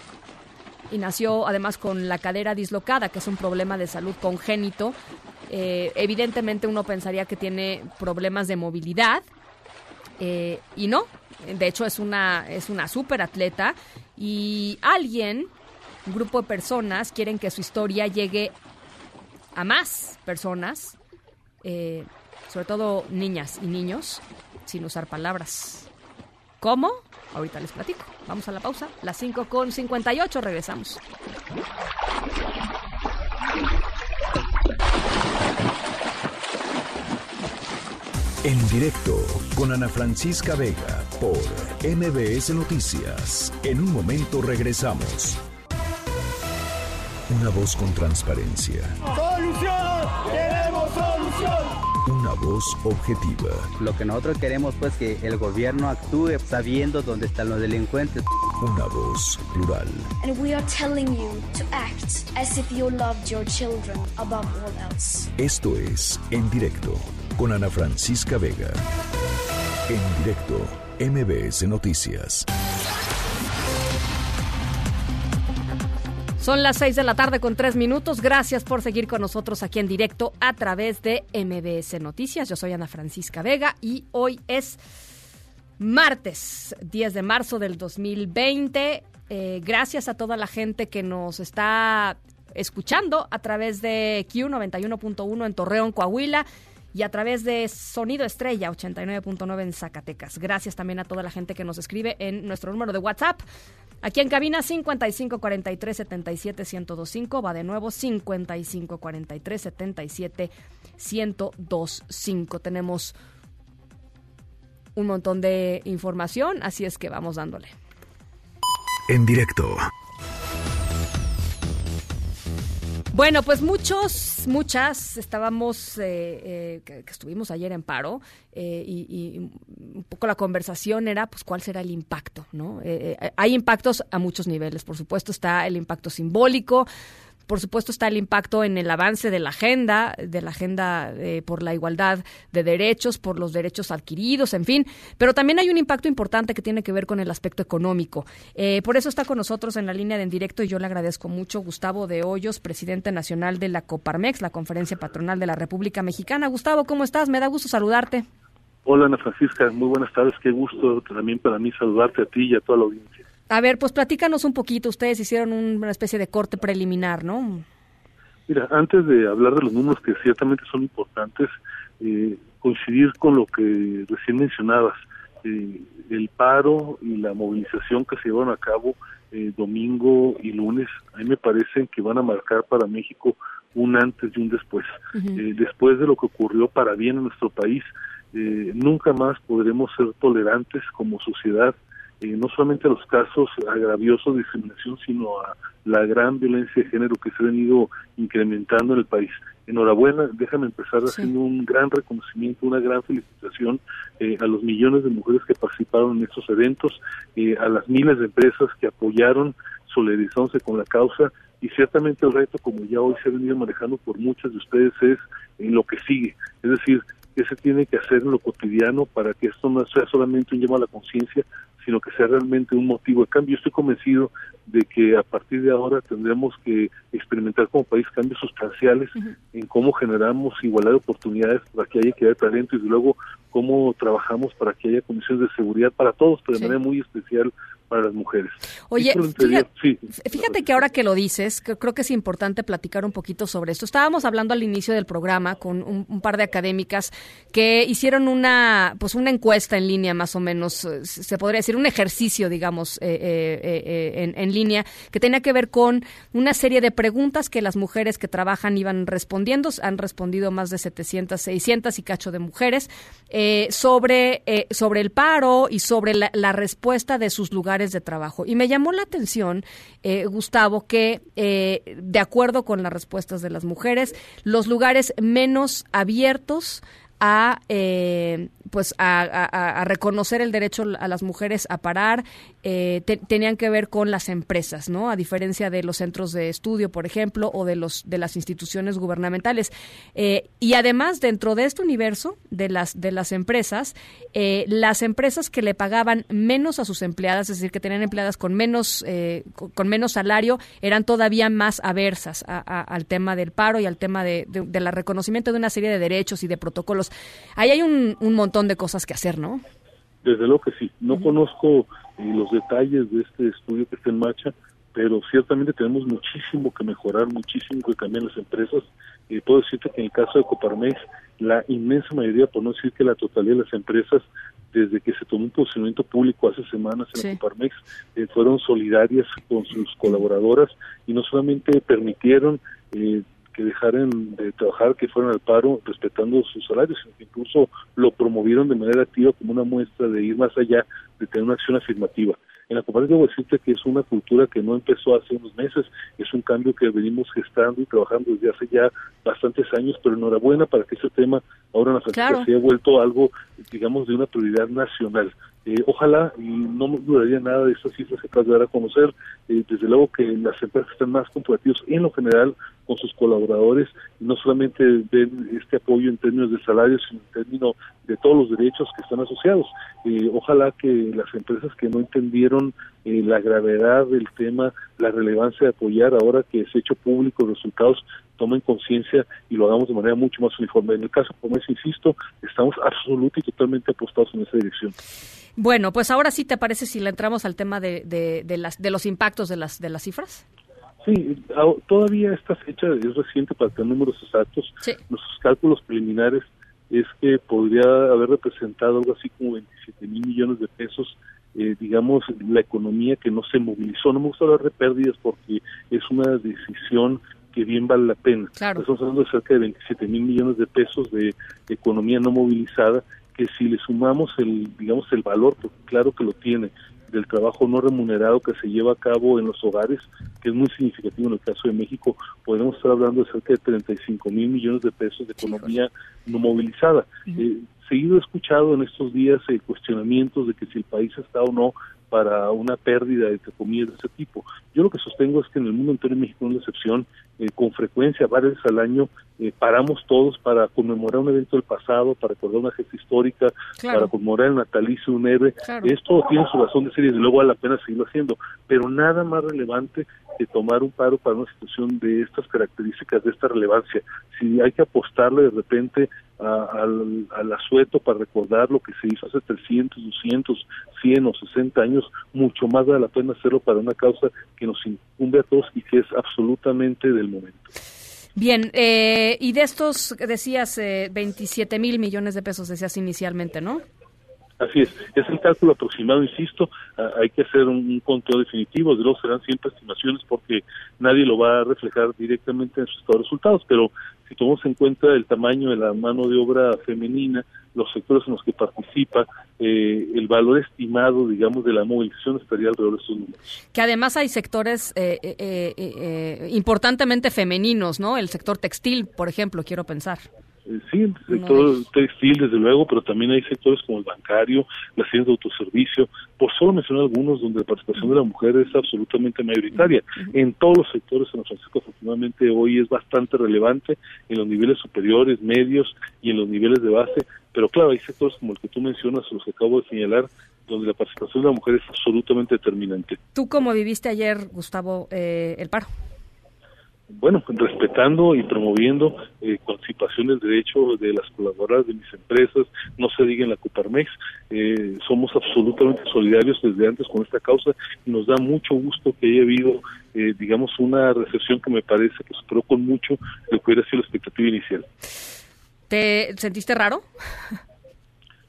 y nació además con la cadera dislocada, que es un problema de salud congénito. Eh, evidentemente uno pensaría que tiene problemas de movilidad eh, y no. De hecho es una es una super atleta y alguien, un grupo de personas quieren que su historia llegue a más personas, eh, sobre todo niñas y niños, sin usar palabras. ¿Cómo? Ahorita les platico. Vamos a la pausa. Las 5 con 58 regresamos. En directo con Ana Francisca Vega por MBS Noticias. En un momento regresamos. Una voz con transparencia. ¡Solución! ¡Queremos solución! Una voz objetiva. Lo que nosotros queremos pues que el gobierno actúe sabiendo dónde están los delincuentes. Una voz plural. And we are telling you to act as if you loved your children above all else. Esto es En directo con Ana Francisca Vega. En directo, MBS Noticias. Son las 6 de la tarde con 3 minutos. Gracias por seguir con nosotros aquí en directo a través de MBS Noticias. Yo soy Ana Francisca Vega y hoy es martes 10 de marzo del 2020. Eh, gracias a toda la gente que nos está escuchando a través de Q91.1 en Torreón, Coahuila y a través de Sonido Estrella 89.9 en Zacatecas. Gracias también a toda la gente que nos escribe en nuestro número de WhatsApp. Aquí en cabina 55 43 77 1025 va de nuevo 55 43 77 1025. Tenemos un montón de información, así es que vamos dándole. En directo. Bueno, pues muchos, muchas estábamos, eh, eh, que, estuvimos ayer en paro eh, y, y un poco la conversación era, pues, cuál será el impacto, ¿no? Eh, eh, hay impactos a muchos niveles, por supuesto, está el impacto simbólico, Por supuesto está el impacto en el avance de la agenda, de la agenda eh, por la igualdad de derechos, por los derechos adquiridos, en fin, pero también hay un impacto importante que tiene que ver con el aspecto económico. Eh, por eso está con nosotros en la línea de en directo y yo le agradezco mucho Gustavo de Hoyos, presidente nacional de la Coparmex, la Conferencia Patronal de la República Mexicana. Gustavo, ¿cómo estás? Me da gusto saludarte. Hola Ana Francisca, muy buenas tardes, qué gusto también para mí saludarte a ti y a toda la audiencia. A ver, pues platícanos un poquito, ustedes hicieron una especie de corte preliminar, ¿no? Mira, antes de hablar de los números que ciertamente son importantes, eh, coincidir con lo que recién mencionabas, eh, el paro y la movilización que se llevaron a cabo eh, domingo y lunes, a mí me parecen que van a marcar para México un antes y un después. después de lo que ocurrió para bien en nuestro país, eh, nunca más podremos ser tolerantes como sociedad, eh, no solamente a los casos agraviosos de discriminación, sino a la gran violencia de género que se ha venido incrementando en el país. Enhorabuena, déjame empezar haciendo un gran reconocimiento, una gran felicitación eh, a los millones de mujeres que participaron en estos eventos, a las miles de empresas que apoyaron, solidarizándose con la causa y ciertamente el reto, como ya hoy se ha venido manejando por muchas de ustedes, es en lo que sigue, es decir, qué se tiene que hacer en lo cotidiano para que esto no sea solamente un llamado a la conciencia, sino que sea realmente un motivo de cambio. Yo estoy convencido de que a partir de ahora tendremos que experimentar como país cambios sustanciales en cómo generamos igualdad de oportunidades para que haya equidad de talento y luego cómo trabajamos para que haya condiciones de seguridad para todos, pero de manera muy especial para las mujeres. Oye, fíjate, que ahora que lo dices, creo que es importante platicar un poquito sobre esto. Estábamos hablando al inicio del programa con un, par de académicas que hicieron una, pues una encuesta en línea, más o menos, eh, se podría decir un ejercicio, digamos, eh, eh, en, línea, que tenía que ver con una serie de preguntas que las mujeres que trabajan iban respondiendo. Han respondido más de 700, 600 y cacho de mujeres sobre sobre el paro y sobre la respuesta de sus lugares de trabajo. Y me llamó la atención, eh, Gustavo, que eh, de acuerdo con las respuestas de las mujeres, los lugares menos abiertos a eh, pues a, reconocer el derecho a las mujeres a parar eh, tenían que ver con las empresas no a diferencia de los centros de estudio por ejemplo o de los de las instituciones gubernamentales. Eh, y además dentro de este universo de las de las empresas las empresas que le pagaban menos a sus empleadas es decir que tenían empleadas con menos con, menos salario eran todavía más aversas al tema del paro y al tema de, del reconocimiento de una serie de derechos y de protocolos. Ahí hay un, montón de cosas que hacer, ¿no? Desde luego que sí. No conozco eh, los detalles de este estudio que está en marcha, pero ciertamente tenemos muchísimo que mejorar, muchísimo que cambiar las empresas. Y puedo decirte que en el caso de Coparmex, la inmensa mayoría, por no decir que la totalidad de las empresas, desde que se tomó un posicionamiento público hace semanas en Coparmex, eh, fueron solidarias con sus colaboradoras y no solamente permitieron eh, que dejaran de trabajar, que fueran al paro respetando sus salarios, incluso lo promovieron de manera activa como una muestra de ir más allá, de tener una acción afirmativa. En la cooperativa debo decirte que es una cultura que no empezó hace unos meses, es un cambio que venimos gestando y trabajando desde hace ya bastantes años, pero enhorabuena para que ese tema ahora en la se haya vuelto algo, digamos, de una prioridad nacional. Eh, ojalá, y no me duraría nada de estas cifras que acabas de dar a conocer, eh, desde luego que las empresas están más comprometidas en lo general con sus colaboradores, y no solamente ven este apoyo en términos de salarios, sino en términos de todos los derechos que están asociados. Eh, ojalá que las empresas que no entendieron la gravedad del tema, la relevancia de apoyar ahora que es hecho público los resultados, tomen conciencia y lo hagamos de manera mucho más uniforme. En el caso, como es, insisto, estamos absolutamente y totalmente apostados en esa dirección. Bueno, pues ahora sí te parece si le entramos al tema de, de, las, de los impactos de las, de las cifras. Sí, todavía esta fecha es reciente para tener números exactos. Nuestros cálculos preliminares es que podría haber representado algo así como 27 mil millones de pesos, eh, digamos, la economía que no se movilizó. No me gusta hablar de pérdidas porque es una decisión que bien vale la pena. Estamos hablando de cerca de 27 mil millones de pesos de economía no movilizada que si le sumamos el, digamos, el valor, porque claro que lo tiene, del trabajo no remunerado que se lleva a cabo en los hogares, que es muy significativo en el caso de México, podemos estar hablando de cerca de 35 mil millones de pesos de economía no movilizada. Eh, seguido he escuchado en estos días eh, cuestionamientos de que si el país está o no para una pérdida de comida de ese tipo. Yo lo que sostengo es que en el mundo entero en México no es la excepción. Eh, con frecuencia, varias veces al año, eh, paramos todos para conmemorar un evento del pasado, para recordar una gesta histórica, para conmemorar el natalicio de un héroe. Esto tiene su razón de ser y desde luego vale la pena seguirlo haciendo, pero nada más relevante que tomar un paro para una situación de estas características, de esta relevancia. Si hay que apostarle de repente al, al asueto para recordar lo que se hizo hace 300, 200, 100 o 60 años, mucho más vale la pena hacerlo para una causa que nos incumbe a todos y que es absolutamente del momento. Bien, eh, y de estos, decías, eh, 27 mil millones de pesos, decías inicialmente, ¿no? Así es, es el cálculo aproximado, insisto, hay que hacer un, conteo definitivo, de luego serán siempre estimaciones porque nadie lo va a reflejar directamente en sus resultados, pero si tomamos en cuenta el tamaño de la mano de obra femenina, los sectores en los que participa, eh, el valor estimado, digamos, de la movilización estaría alrededor de esos números. Que además hay sectores eh, eh, importantemente femeninos, ¿no? El sector textil, por ejemplo, quiero pensar. Eh, sí, el sector textil, desde luego, pero también hay sectores como el bancario, las tiendas de autoservicio, por solo mencionar algunos donde la participación de la mujer es absolutamente mayoritaria. En todos los sectores, en San Francisco, afortunadamente, hoy es bastante relevante en los niveles superiores, medios y en los niveles de base, pero claro, hay sectores como el que tú mencionas, los que acabo de señalar, donde la participación de la mujer es absolutamente determinante. ¿Tú cómo viviste ayer, Gustavo, eh, el paro? Bueno, respetando y promoviendo eh, participaciones de derecho de las colaboradoras de mis empresas, no se diga en la Coparmex, eh, somos absolutamente solidarios desde antes con esta causa y nos da mucho gusto que haya habido, eh, digamos, una recepción que me parece que superó con mucho lo que hubiera sido la expectativa inicial. ¿Te sentiste raro?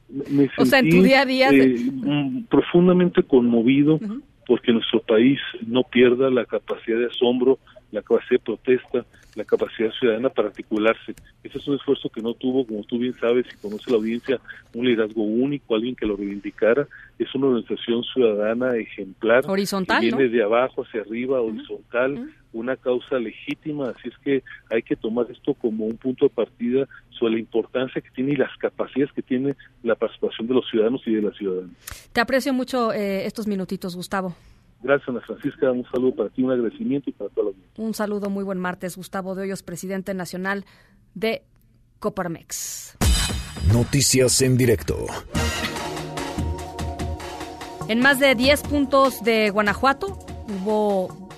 Me o sea, en tu día a día. Eh, mm, profundamente conmovido porque nuestro país no pierda la capacidad de asombro la capacidad de protesta, la capacidad ciudadana para articularse. Ese es un esfuerzo que no tuvo, como tú bien sabes y conoce la audiencia, un liderazgo único, alguien que lo reivindicara. Es una organización ciudadana ejemplar. Horizontal. Que viene de abajo hacia arriba, horizontal, una causa legítima. Así es que hay que tomar esto como un punto de partida sobre la importancia que tiene y las capacidades que tiene la participación de los ciudadanos y de las ciudadanas. Te aprecio mucho eh, estos minutitos, Gustavo. Gracias, Ana Francisca. Un saludo para ti, un agradecimiento y para todos los Un saludo, muy buen martes. Gustavo de Hoyos, presidente nacional de Coparmex. Noticias en directo. En más de 10 puntos de Guanajuato hubo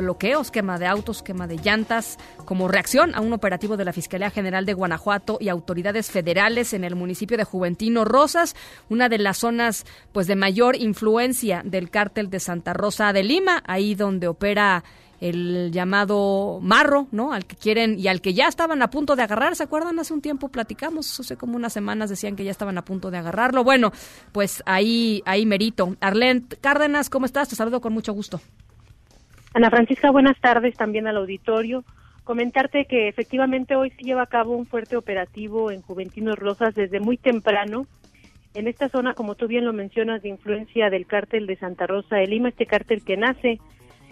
bloqueos, quema de autos, quema de llantas, como reacción a un operativo de la Fiscalía General de Guanajuato y autoridades federales en el municipio de Juventino Rosas, una de las zonas pues de mayor influencia del cártel de Santa Rosa de Lima, ahí donde opera el llamado marro, ¿no? Al que quieren y al que ya estaban a punto de agarrar, ¿se acuerdan? Hace un tiempo platicamos, hace como unas semanas decían que ya estaban a punto de agarrarlo. Bueno, pues ahí ahí merito. Arlene Cárdenas, ¿cómo estás? Te saludo con mucho gusto. Ana Francisca, buenas tardes también al auditorio. Comentarte que efectivamente hoy se lleva a cabo un fuerte operativo en Juventinos Rosas desde muy temprano. En esta zona, como tú bien lo mencionas, de influencia del cártel de Santa Rosa de Lima, este cártel que nace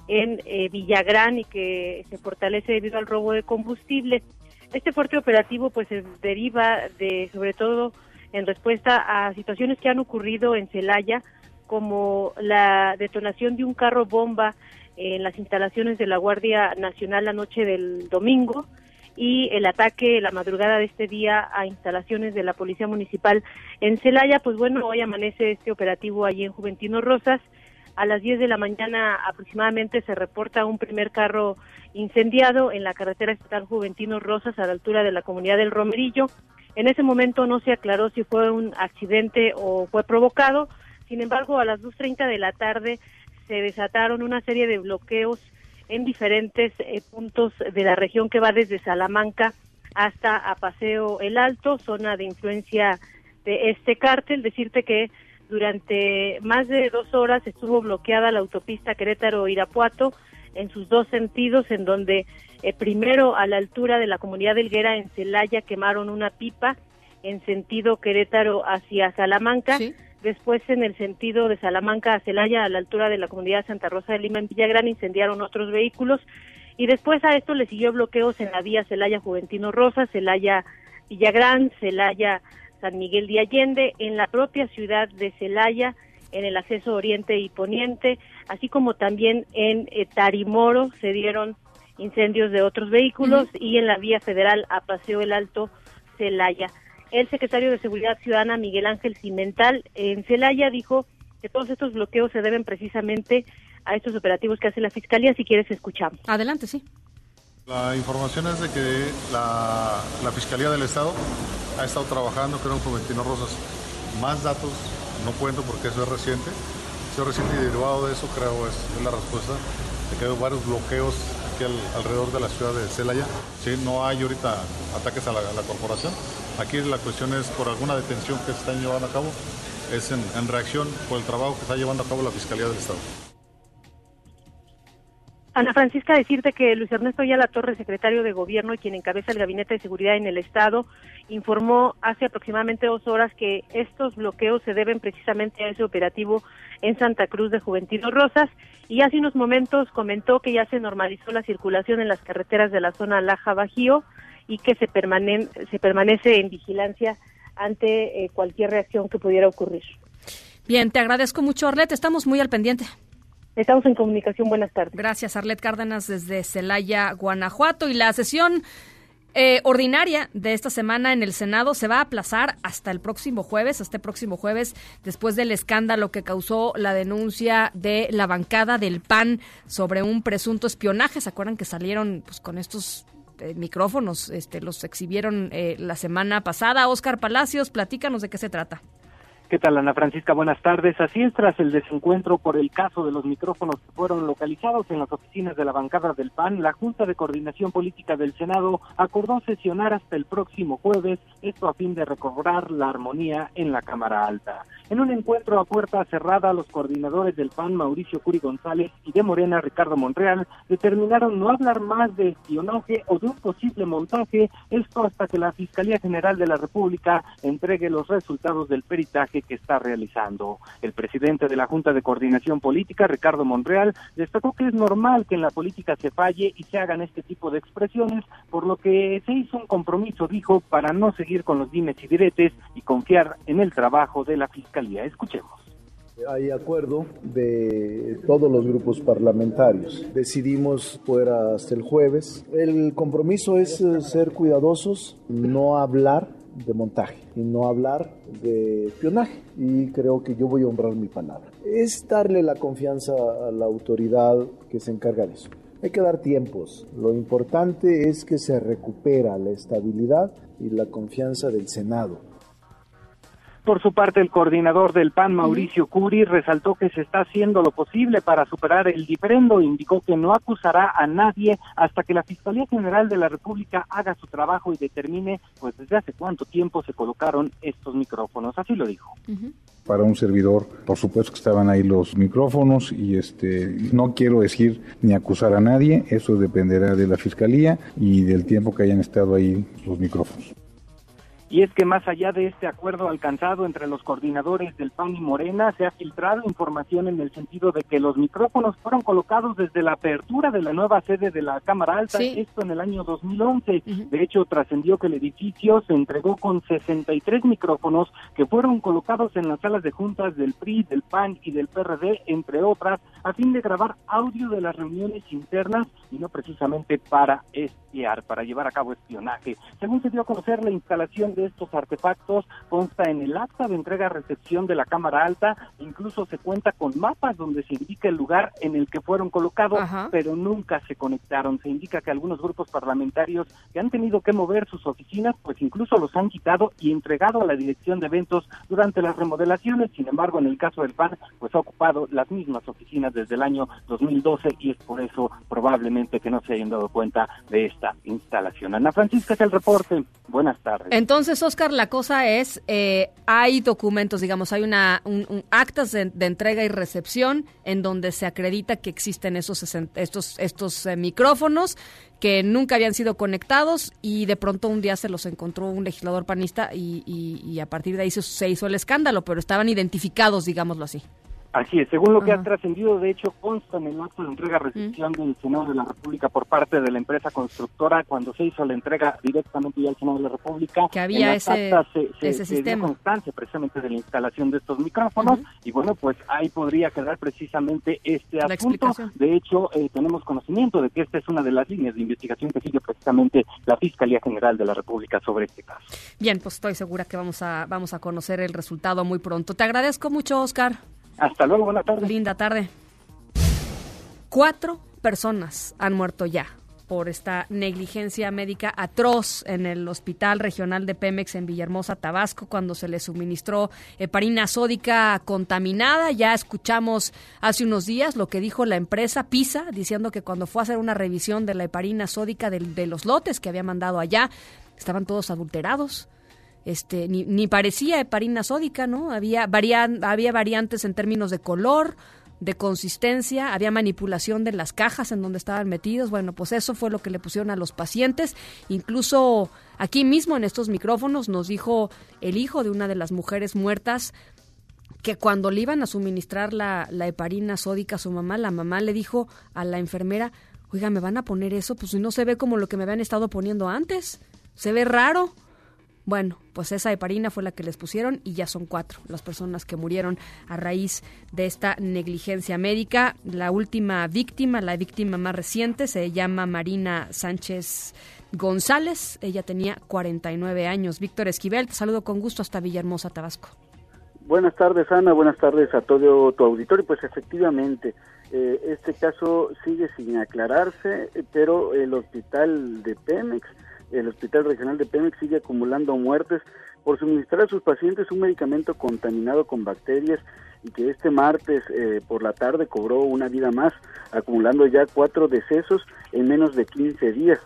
en eh, Villagrán y que se fortalece debido al robo de combustible. Este fuerte operativo pues se deriva de, sobre todo, en respuesta a situaciones que han ocurrido en Celaya, como la detonación de un carro bomba en las instalaciones de la Guardia Nacional la noche del domingo y el ataque la madrugada de este día a instalaciones de la Policía Municipal en Celaya, pues bueno, hoy amanece este operativo allí en Juventino Rosas. A las 10 de la mañana aproximadamente se reporta un primer carro incendiado en la carretera estatal Juventino Rosas a la altura de la comunidad del Romerillo. En ese momento no se aclaró si fue un accidente o fue provocado. Sin embargo, a las 2.30 de la tarde se desataron una serie de bloqueos en diferentes eh, puntos de la región que va desde Salamanca hasta a Paseo El Alto, zona de influencia de este cártel. Decirte que durante más de dos horas estuvo bloqueada la autopista Querétaro-Irapuato en sus dos sentidos, en donde eh, primero a la altura de la comunidad de Helguera en Celaya quemaron una pipa en sentido Querétaro hacia Salamanca después en el sentido de Salamanca a Celaya, a la altura de la comunidad Santa Rosa de Lima en Villagrán, incendiaron otros vehículos y después a esto le siguió bloqueos en la vía Celaya Juventino Rosa, Celaya Villagrán, Celaya San Miguel de Allende, en la propia ciudad de Celaya, en el acceso oriente y poniente, así como también en eh, Tarimoro se dieron incendios de otros vehículos y en la vía federal a Paseo el Alto Celaya. El secretario de Seguridad Ciudadana, Miguel Ángel Cimental, en Celaya dijo que todos estos bloqueos se deben precisamente a estos operativos que hace la Fiscalía. Si quieres, escuchamos. Adelante, sí. La información es de que la, la Fiscalía del Estado ha estado trabajando, creo, con Ventino Rosas. Más datos no cuento porque eso es reciente. Eso es reciente y derivado de eso, creo, es, es la respuesta. De que hay varios bloqueos aquí al- alrededor de la ciudad de Celaya. Sí, no hay ahorita ataques a la, corporación. Aquí la cuestión es por alguna detención que se están llevando a cabo. Es en reacción por el trabajo que está llevando a cabo la Fiscalía del Estado. Ana Francisca, decirte que Luis Ernesto Ayala Torres, secretario de Gobierno y quien encabeza el Gabinete de Seguridad en el Estado, informó hace aproximadamente dos horas que estos bloqueos se deben precisamente a ese operativo en Santa Cruz de Juventino Rosas y hace unos momentos comentó que ya se normalizó la circulación en las carreteras de la zona Laja Bajío y que se, se permanece en vigilancia ante eh, cualquier reacción que pudiera ocurrir. Bien, te agradezco mucho, Arlet. Estamos muy al pendiente. Estamos en comunicación. Buenas tardes. Gracias, Arlet Cárdenas, desde Celaya, Guanajuato. Y la sesión eh, ordinaria de esta semana en el Senado se va a aplazar hasta el próximo jueves, este próximo jueves, después del escándalo que causó la denuncia de la bancada del PAN sobre un presunto espionaje. ¿Se acuerdan que salieron pues, con estos eh, micrófonos? Este, los exhibieron eh, la semana pasada. Oscar Palacios, platícanos de qué se trata. ¿Qué tal, Ana Francisca? Buenas tardes. Así es, tras el desencuentro por el caso de los micrófonos que fueron localizados en las oficinas de la bancada del PAN, la Junta de Coordinación Política del Senado acordó sesionar hasta el próximo jueves, esto a fin de recobrar la armonía en la Cámara Alta. En un encuentro a puerta cerrada, los coordinadores del PAN, Mauricio Curi González, y de Morena, Ricardo Monreal, determinaron no hablar más de espionaje o de un posible montaje, esto hasta que la Fiscalía General de la República entregue los resultados del peritaje que está realizando. El presidente de la Junta de Coordinación Política, Ricardo Monreal, destacó que es normal que en la política se falle y se hagan este tipo de expresiones, por lo que se hizo un compromiso, dijo, para no seguir con los dimes y diretes y confiar en el trabajo de la Fiscalía. Escuchemos. Hay acuerdo de todos los grupos parlamentarios. Decidimos fuera hasta el jueves. El compromiso es eh, ser cuidadosos, no hablar de montaje y no hablar de espionaje. Y creo que yo voy a honrar mi palabra. Es darle la confianza a la autoridad que se encarga de eso. Hay que dar tiempos. Lo importante es que se recupera la estabilidad y la confianza del Senado. Por su parte, el coordinador del PAN, Mauricio Curi, resaltó que se está haciendo lo posible para superar el diferendo. Indicó que no acusará a nadie hasta que la Fiscalía General de la República haga su trabajo y determine, pues, desde hace cuánto tiempo se colocaron estos micrófonos. Así lo dijo. Para un servidor, por supuesto que estaban ahí los micrófonos y este no quiero decir ni acusar a nadie, eso dependerá de la fiscalía y del tiempo que hayan estado ahí los micrófonos. Y es que más allá de este acuerdo alcanzado entre los coordinadores del PAN y Morena, se ha filtrado información en el sentido de que los micrófonos fueron colocados desde la apertura de la nueva sede de la Cámara Alta, esto en el año 2011. De hecho, trascendió que el edificio se entregó con 63 micrófonos que fueron colocados en las salas de juntas del PRI, del PAN y del PRD, entre otras, a fin de grabar audio de las reuniones internas y no precisamente para espiar, para llevar a cabo espionaje. Según se dio a conocer, la instalación de estos artefactos consta en el acta de entrega-recepción de la Cámara Alta, incluso se cuenta con mapas donde se indica el lugar en el que fueron colocados, pero nunca se conectaron. Se indica que algunos grupos parlamentarios que han tenido que mover sus oficinas, pues incluso los han quitado y entregado a la dirección de eventos durante las remodelaciones. Sin embargo, en el caso del PAN, pues ha ocupado las mismas oficinas desde el año 2012 y es por eso probablemente que no se hayan dado cuenta de esta instalación. Ana Francisca es el reporte. Buenas tardes. Entonces, Oscar, la cosa es, eh, hay documentos, digamos, hay una un, un actas de, entrega y recepción en donde se acredita que existen esos estos estos eh, micrófonos que nunca habían sido conectados y de pronto un día se los encontró un legislador panista y, a partir de ahí se hizo el escándalo, pero estaban identificados, digámoslo así. Así es, según lo que ha trascendido, de hecho, consta en el acto de entrega-recepción del Senado de la República por parte de la empresa constructora, cuando se hizo la entrega directamente ya al Senado de la República. Que había ese, se, se, ese se dio sistema. constancia precisamente de la instalación de estos micrófonos, y bueno, pues ahí podría quedar precisamente este La asunto. De hecho, eh, tenemos conocimiento de que esta es una de las líneas de investigación que sigue precisamente la Fiscalía General de la República sobre este caso. Bien, pues estoy segura que vamos a, vamos a conocer el resultado muy pronto. Te agradezco mucho, Oscar. Hasta luego, buena tarde. Linda tarde. Cuatro personas han muerto ya por esta negligencia médica atroz en el Hospital Regional de Pemex en Villahermosa, Tabasco, cuando se le suministró heparina sódica contaminada. Ya escuchamos hace unos días lo que dijo la empresa PISA, diciendo que cuando fue a hacer una revisión de la heparina sódica de, los lotes que había mandado allá, estaban todos adulterados. Este, ni, ni parecía heparina sódica, ¿no? Había, había variantes en términos de color, de consistencia, había manipulación de las cajas en donde estaban metidos. Bueno, pues eso fue lo que le pusieron a los pacientes. Incluso aquí mismo en estos micrófonos nos dijo el hijo de una de las mujeres muertas que cuando le iban a suministrar la, la heparina sódica a su mamá, la mamá le dijo a la enfermera, oiga, ¿me van a poner eso? Pues no se ve como lo que me habían estado poniendo antes. Se ve raro. Bueno, pues esa heparina fue la que les pusieron y ya son cuatro las personas que murieron a raíz de esta negligencia médica. La última víctima, la víctima más reciente, se llama Marina Sánchez González. Ella tenía 49 años. Víctor Esquivel, te saludo con gusto hasta Villahermosa, Tabasco. Buenas tardes, Ana. Buenas tardes a todo tu auditorio. Pues efectivamente, eh, este caso sigue sin aclararse, eh, pero el hospital de Pemex, el hospital regional de Pemex sigue acumulando muertes por suministrar a sus pacientes un medicamento contaminado con bacterias y que este martes eh, por la tarde cobró una vida más, acumulando ya cuatro decesos en menos de 15 días.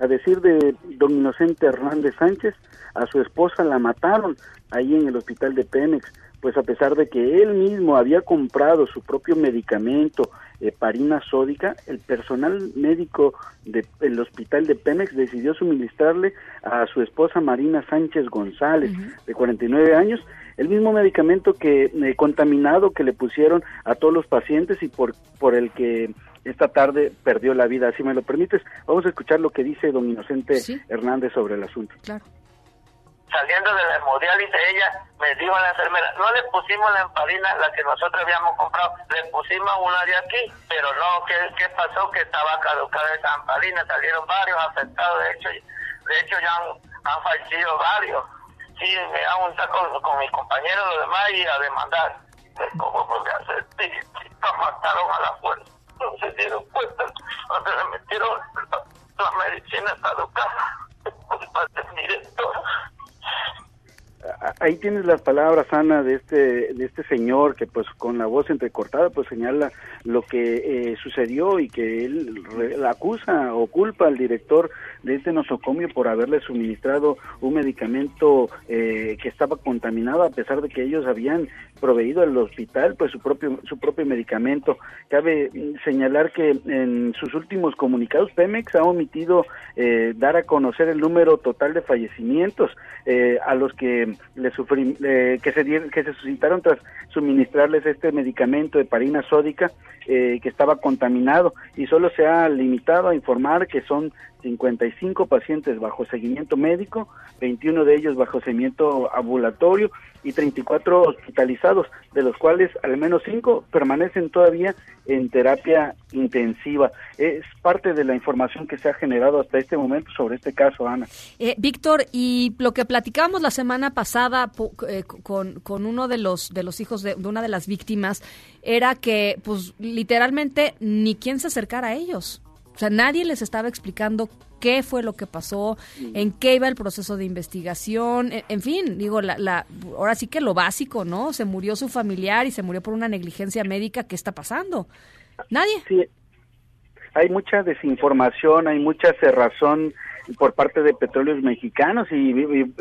A decir de don Inocente Hernández Sánchez, a su esposa la mataron ahí en el hospital de Pemex, pues a pesar de que él mismo había comprado su propio medicamento, heparina sódica, el personal médico del hospital de Pemex decidió suministrarle a su esposa Marina Sánchez González, de 49 años, el mismo medicamento que eh, contaminado que le pusieron a todos los pacientes y por, por el que esta tarde perdió la vida. Si me lo permites, vamos a escuchar lo que dice don Inocente Hernández sobre el asunto. Claro. Saliendo de la hemodiálisis, ella me dijo a la enfermera, no le pusimos la emparina, la que nosotros habíamos comprado, le pusimos una de aquí, pero no, ¿qué, qué pasó? Que estaba caducada esa emparina, salieron varios afectados, de hecho, de hecho ya han, han fallecido varios. Sí, me han juntado con, con mis compañeros los demás y a demandar. ¿Cómo podía hacer? Sí, mataron a la fuerza. No se dieron cuenta, cuando le metieron la, la medicina caducada. Culpa del director. Ahí tienes las palabras Ana de este de este señor que pues con la voz entrecortada pues señala lo que eh, sucedió y que él re- la acusa o culpa al director de este nosocomio por haberle suministrado un medicamento eh, que estaba contaminado a pesar de que ellos habían proveído al hospital pues su propio su propio medicamento. Cabe mm, señalar que en sus últimos comunicados Pemex ha omitido eh, dar a conocer el número total de fallecimientos eh, a los que le sufrí, eh, que se dieron- que se suscitaron tras suministrarles este medicamento de parina sódica eh, que estaba contaminado y solo se ha limitado a informar que son 55 pacientes bajo seguimiento médico, 21 de ellos bajo seguimiento ambulatorio y 34 hospitalizados, de los cuales al menos 5 permanecen todavía en terapia intensiva. Es parte de la información que se ha generado hasta este momento sobre este caso, Ana. Eh, Víctor, y lo que platicábamos la semana pasada eh, con, con uno de los, de los hijos de, de una de las víctimas era que, pues, literalmente ni quien se acercara a ellos. O sea, nadie les estaba explicando qué fue lo que pasó, en qué iba el proceso de investigación, en, en fin, digo, la, la, ahora sí que lo básico, ¿no? Se murió su familiar y se murió por una negligencia médica. ¿Qué está pasando? Nadie. Sí, hay mucha desinformación, hay mucha cerrazón por parte de petróleos mexicanos y,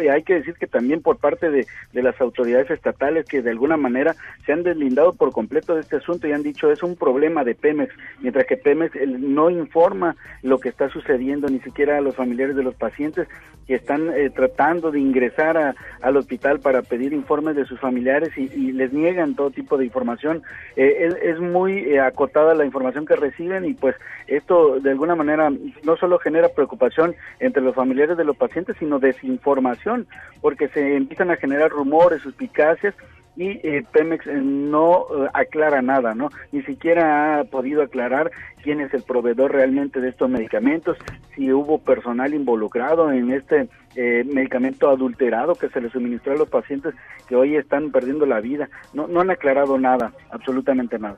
hay que decir que también por parte de, de, las autoridades estatales que de alguna manera se han deslindado por completo de este asunto y han dicho es un problema de Pemex, mientras que Pemex no informa lo que está sucediendo ni siquiera a los familiares de los pacientes que están eh, tratando de ingresar a, al hospital para pedir informes de sus familiares y, les niegan todo tipo de información. Eh, es, muy eh, acotada la información que reciben y pues esto de alguna manera no solo genera preocupación entre los familiares de los pacientes, sino desinformación, porque se empiezan a generar rumores, suspicacias y eh, Pemex eh, no eh, aclara nada, ¿no? Ni siquiera ha podido aclarar quién es el proveedor realmente de estos medicamentos, si hubo personal involucrado en este medicamento adulterado que se le suministró a los pacientes que hoy están perdiendo la vida. No, no han aclarado nada, absolutamente nada.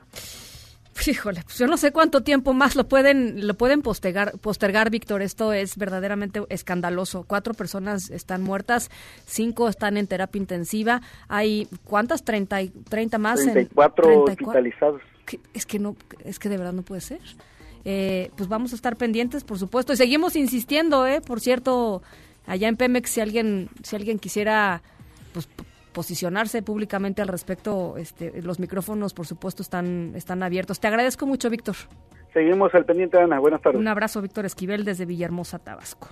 Híjole, pues yo no sé cuánto tiempo más lo pueden lo pueden postergar, postergar, Víctor. Esto es verdaderamente escandaloso. Cuatro personas están muertas, cinco están en terapia intensiva. Hay cuántas, treinta, treinta más. 34 en, hospitalizados. Es que no, es que de verdad no puede ser. Eh, pues vamos a estar pendientes, por supuesto, y seguimos insistiendo, eh. Por cierto, allá en Pemex, si alguien, si alguien quisiera, pues posicionarse públicamente al respecto, este, los micrófonos, por supuesto, están, están abiertos. Te agradezco mucho, Víctor. Seguimos al pendiente, Ana. Buenas tardes. Un abrazo, Víctor Esquivel, desde Villahermosa, Tabasco.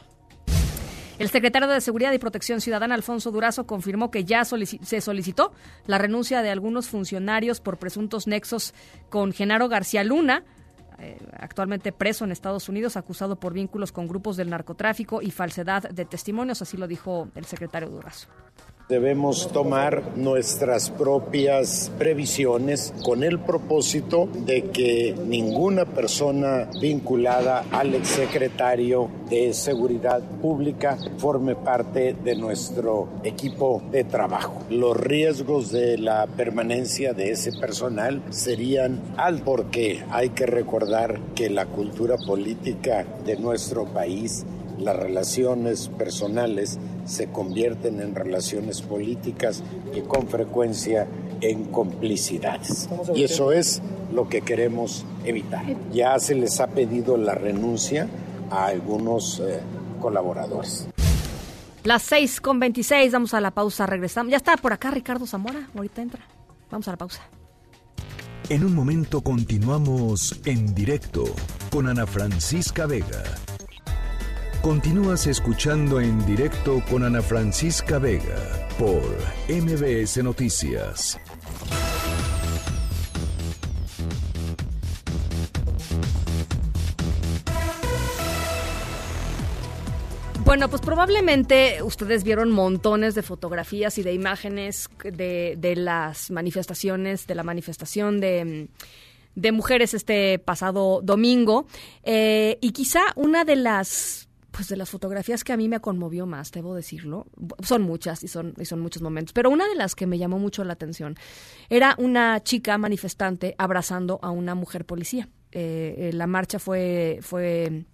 El secretario de Seguridad y Protección Ciudadana, Alfonso Durazo, confirmó que ya se solicitó la renuncia de algunos funcionarios por presuntos nexos con Genaro García Luna, eh, actualmente preso en Estados Unidos, acusado por vínculos con grupos del narcotráfico y falsedad de testimonios, así lo dijo el secretario Durazo. Debemos tomar nuestras propias previsiones con el propósito de que ninguna persona vinculada al exsecretario de Seguridad Pública forme parte de nuestro equipo de trabajo. Los riesgos de la permanencia de ese personal serían al porque hay que recordar que la cultura política de nuestro país las relaciones personales se convierten en relaciones políticas y con frecuencia en complicidades. Y eso es lo que queremos evitar. Ya se les ha pedido la renuncia a algunos eh, colaboradores. Las 6 con 26, vamos a la pausa, regresamos. Ya está por acá Ricardo Zamora, ahorita entra. Vamos a la pausa. En un momento continuamos en directo con Ana Francisca Vega. Continúas escuchando en directo con Ana Francisca Vega por MBS Noticias. Bueno, pues probablemente ustedes vieron montones de fotografías y de imágenes de, las manifestaciones, de la manifestación de, mujeres este pasado domingo. Eh, y quizá una de las pues de las fotografías que a mí me conmovió más, debo decirlo, son muchas y son, y son muchos momentos, pero una de las que me llamó mucho la atención era una chica manifestante abrazando a una mujer policía. Eh, eh, la marcha fue, fue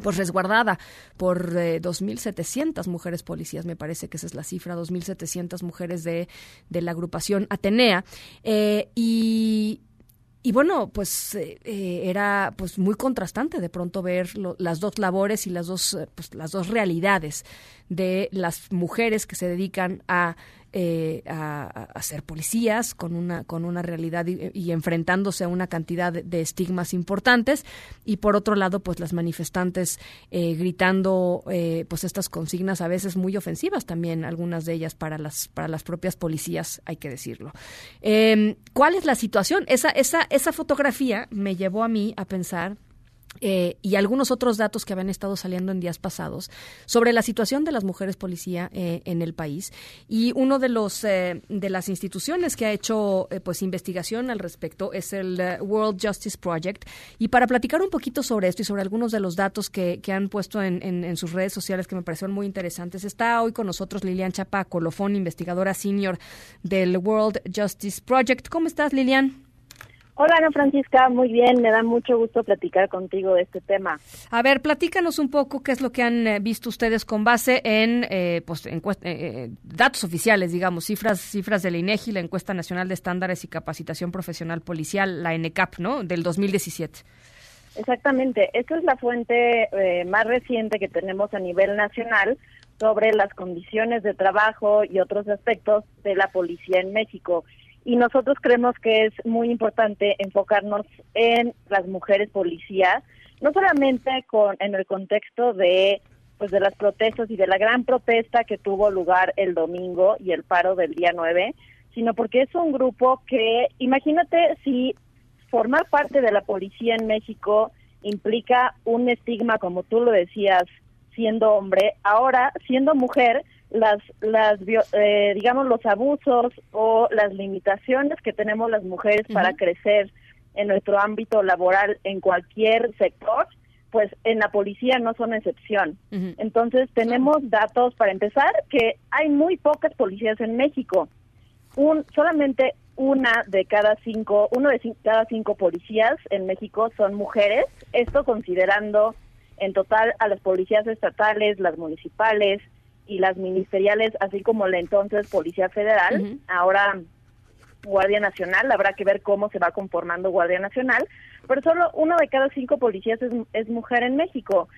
pues resguardada por eh, 2.700 mujeres policías, me parece que esa es la cifra, 2.700 mujeres de, de la agrupación Atenea. Eh, y y bueno, pues eh, eh, era pues muy contrastante de pronto ver las dos labores y las dos eh, pues, las dos realidades de las mujeres que se dedican a eh, a, ser policías con una, con una realidad y, enfrentándose a una cantidad de, estigmas importantes y por otro lado pues las manifestantes eh, gritando eh, pues estas consignas a veces muy ofensivas también algunas de ellas para las para las propias policías hay que decirlo em, ¿cuál es la situación? esa, esa, esa fotografía me llevó a mí a pensar eh, y algunos otros datos que habían estado saliendo en días pasados sobre la situación de las mujeres policía eh, en el país. Y uno de los eh, de las instituciones que ha hecho pues investigación al respecto es el World Justice Project. Y para platicar un poquito sobre esto y sobre algunos de los datos que, que han puesto en, en, sus redes sociales que me parecieron muy interesantes está hoy con nosotros Lilian Chapa Colofón investigadora senior del World Justice Project. ¿cómo estás Lilian? Hola Ana Francisca, muy bien, me da mucho gusto platicar contigo de este tema. A ver, platícanos un poco qué es lo que han eh, visto ustedes con base en, eh, pues, eh, datos oficiales, digamos, cifras, cifras de la INEGI, la Encuesta Nacional de Estándares y Capacitación Profesional Policial, la NCAP, ¿no? Del 2017. Exactamente, esta es la fuente eh, más reciente que tenemos a nivel nacional sobre las condiciones de trabajo y otros aspectos de la policía en México. Y nosotros creemos que es muy importante enfocarnos en las mujeres policías, no solamente con en el contexto de pues de las protestas y de la gran protesta que tuvo lugar el domingo y el paro del día 9, sino porque es un grupo que imagínate si formar parte de la policía en México implica un estigma como tú lo decías siendo hombre, ahora siendo mujer las, las eh, digamos, los abusos o las limitaciones que tenemos las mujeres para crecer en nuestro ámbito laboral en cualquier sector, pues en la policía no son excepción. Entonces tenemos datos para empezar que hay muy pocas policías en México. Un, solamente una de cada cinco, uno de cada cinco policías en México son mujeres. Esto considerando en total a las policías estatales, las municipales, y las ministeriales, así como la entonces Policía Federal, ahora Guardia Nacional, habrá que ver cómo se va conformando Guardia Nacional, pero solo uno de cada cinco policías es, mujer en México.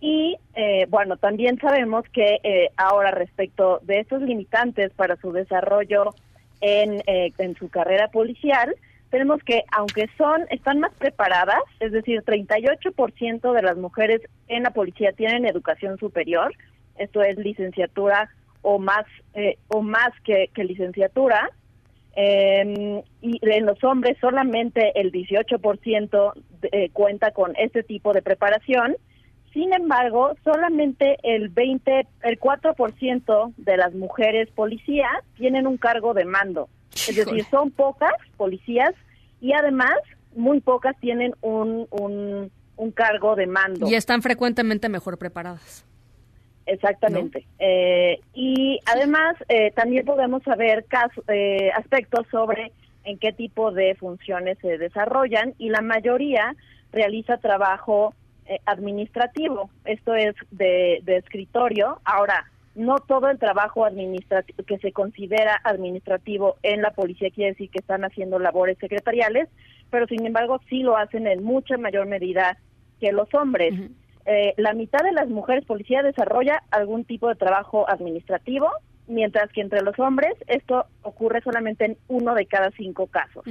Y eh, bueno, también sabemos que eh, ahora respecto de estos limitantes para su desarrollo en, eh, en su carrera policial, tenemos que aunque son están más preparadas, es decir, 38% de las mujeres en la policía tienen educación superior, esto es licenciatura o más eh, o más que, licenciatura em, y en los hombres solamente el 18% eh, cuenta con este tipo de preparación. Sin embargo solamente el 20 el 4% de las mujeres policías tienen un cargo de mando. Es decir son pocas policías y además muy pocas tienen un, un, un cargo de mando. Y están frecuentemente mejor preparadas Exactamente. Eh, y además eh, también podemos saber eh, aspectos sobre en qué tipo de funciones se desarrollan y la mayoría realiza trabajo administrativo. Esto es de, de, escritorio. Ahora, no todo el trabajo administrativo que se considera administrativo en la policía quiere decir que están haciendo labores secretariales, pero sin embargo sí lo hacen en mucha mayor medida que los hombres. Eh, la mitad de las mujeres policías desarrolla algún tipo de trabajo administrativo, mientras que entre los hombres esto ocurre solamente en uno de cada cinco casos.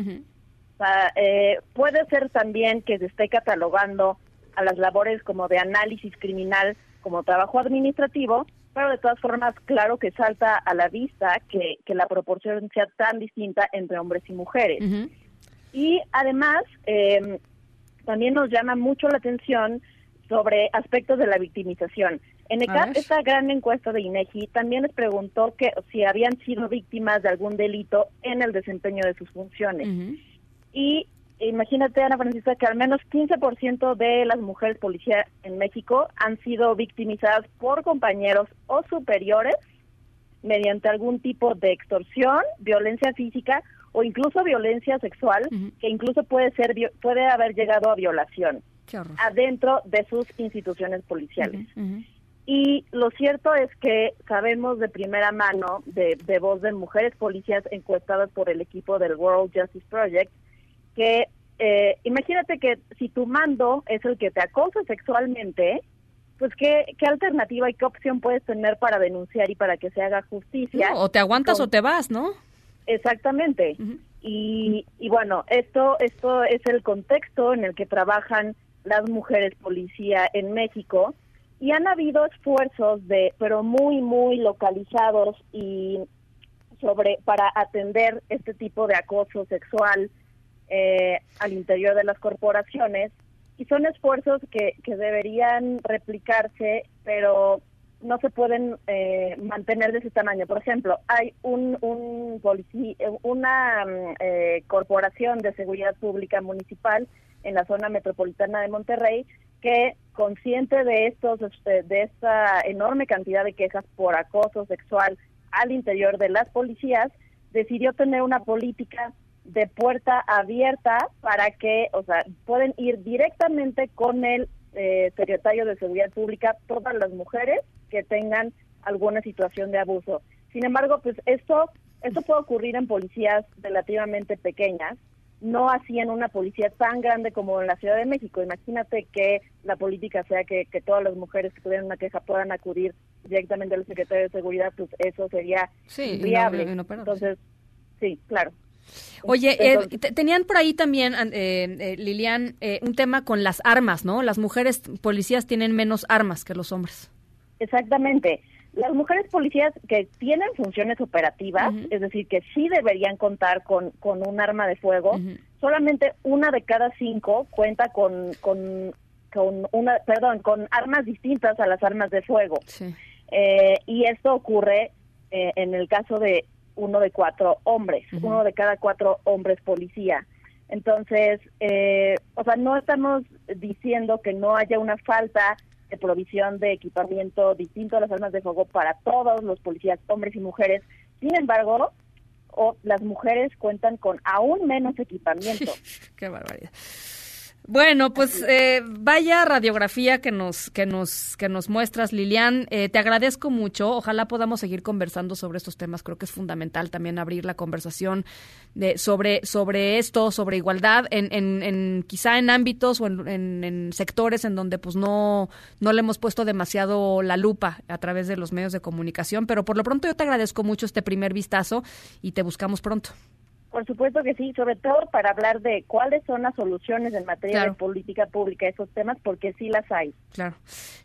Eh, puede ser también que se esté catalogando a las labores como de análisis criminal como trabajo administrativo, pero de todas formas, claro que salta a la vista que, la proporción sea tan distinta entre hombres y mujeres. Y además, eh, también nos llama mucho la atención sobre aspectos de la victimización. En esta gran encuesta de INEGI también les preguntó que si habían sido víctimas de algún delito en el desempeño de sus funciones. Y imagínate, Ana Francisca, que al menos 15% de las mujeres policías en México han sido victimizadas por compañeros o superiores mediante algún tipo de extorsión, violencia física o incluso violencia sexual, que incluso puede ser puede haber llegado a violación adentro de sus instituciones policiales. Y lo cierto es que sabemos de primera mano, de, voz de mujeres policías encuestadas por el equipo del World Justice Project, que eh, imagínate que si tu mando es el que te acosa sexualmente, pues ¿qué, qué alternativa y qué opción puedes tener para denunciar y para que se haga justicia. o te aguantas o te vas, ¿no? Exactamente. y, y bueno, esto, esto es el contexto en el que trabajan las mujeres policía en México y han habido esfuerzos de pero muy muy localizados y sobre para atender este tipo de acoso sexual eh, al interior de las corporaciones y son esfuerzos que, que deberían replicarse pero no se pueden eh, mantener de ese tamaño. Por ejemplo, hay un, un policía, una eh, corporación de seguridad pública municipal en la zona metropolitana de Monterrey que consciente de estos este, de esta enorme cantidad de quejas por acoso sexual al interior de las policías decidió tener una política de puerta abierta para que, o sea, pueden ir directamente con el eh, secretario de Seguridad Pública todas las mujeres que tengan alguna situación de abuso. Sin embargo, pues esto esto puede ocurrir en policías relativamente pequeñas no hacían una policía tan grande como en la Ciudad de México. Imagínate que la política sea que, que todas las mujeres que tuvieran una queja puedan acudir directamente al secretario de Seguridad, pues eso sería Sí, viable. Entonces, sí, claro. Oye, eh, tenían por ahí también, eh, eh, Lilian, eh, un tema con las armas, ¿no? Las mujeres policías tienen menos armas que los hombres. Exactamente. Las mujeres policías que tienen funciones operativas, es decir, que sí deberían contar con, con un arma de fuego, solamente una de cada cinco cuenta con, con, con una, perdón, con armas distintas a las armas de fuego. Eh, y esto ocurre eh, en el caso de uno de cuatro hombres, uno de cada cuatro hombres policía. Entonces, eh, o sea, no estamos diciendo que no haya una falta de provisión de equipamiento distinto a las armas de fuego para todos los policías, hombres y mujeres. Sin embargo, o las mujeres cuentan con aún menos equipamiento. Qué barbaridad. Bueno, pues eh, vaya radiografía que nos que nos que nos muestras, Lilian. Eh, te agradezco mucho. Ojalá podamos seguir conversando sobre estos temas. Creo que es fundamental también abrir la conversación de, sobre sobre esto, sobre igualdad, en, en, en quizá en ámbitos o en, en- sectores en donde pues no no le hemos puesto demasiado la lupa a través de los medios de comunicación. Pero por lo pronto yo te agradezco mucho este primer vistazo y te buscamos pronto. Por supuesto que sí, sobre todo para hablar de cuáles son las soluciones en materia Claro. de política pública a esos temas, porque sí las hay. Claro.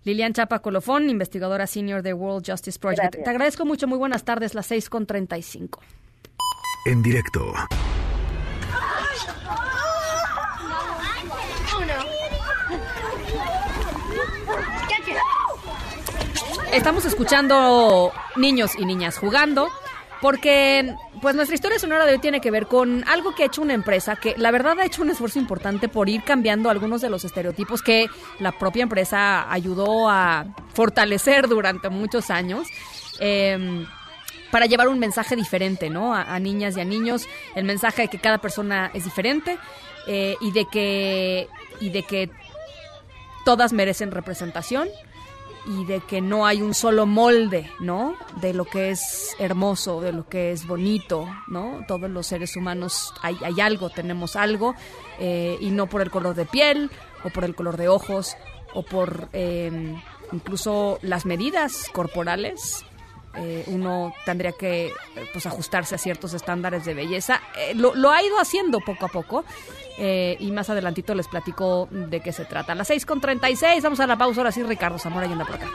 Lilian Chapa Colofón, investigadora senior de World Justice Project. Gracias. Te agradezco mucho. Muy buenas tardes, las 6 con 35. En directo. Estamos escuchando niños y niñas jugando porque pues nuestra historia sonora de hoy tiene que ver con algo que ha hecho una empresa que la verdad ha hecho un esfuerzo importante por ir cambiando algunos de los estereotipos que la propia empresa ayudó a fortalecer durante muchos años. Eh, para llevar un mensaje diferente, ¿no? A, niñas y a niños, el mensaje de que cada persona es diferente eh, y de que y de que todas merecen representación y de que no hay un solo molde, ¿no? De lo que es hermoso, de lo que es bonito, ¿no? Todos los seres humanos hay, hay algo, tenemos algo, eh, y no por el color de piel, o por el color de ojos, o por eh, incluso las medidas corporales. Eh, uno tendría que eh, pues ajustarse a ciertos estándares de belleza. Eh, lo, lo ha ido haciendo poco a poco. Eh, y más adelantito les platico de qué se trata. Las 6 con 36, vamos a la pausa. Ahora sí, Ricardo Zamora y anda por acá.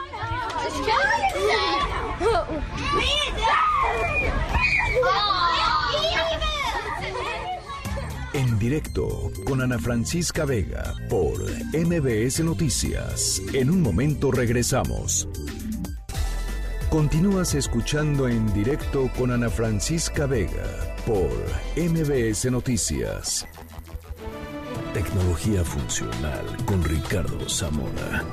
En directo con Ana Francisca Vega por MBS Noticias. En un momento regresamos. Continúas escuchando en directo con Ana Francisca Vega por MBS Noticias. Tecnología funcional con Ricardo Zamora.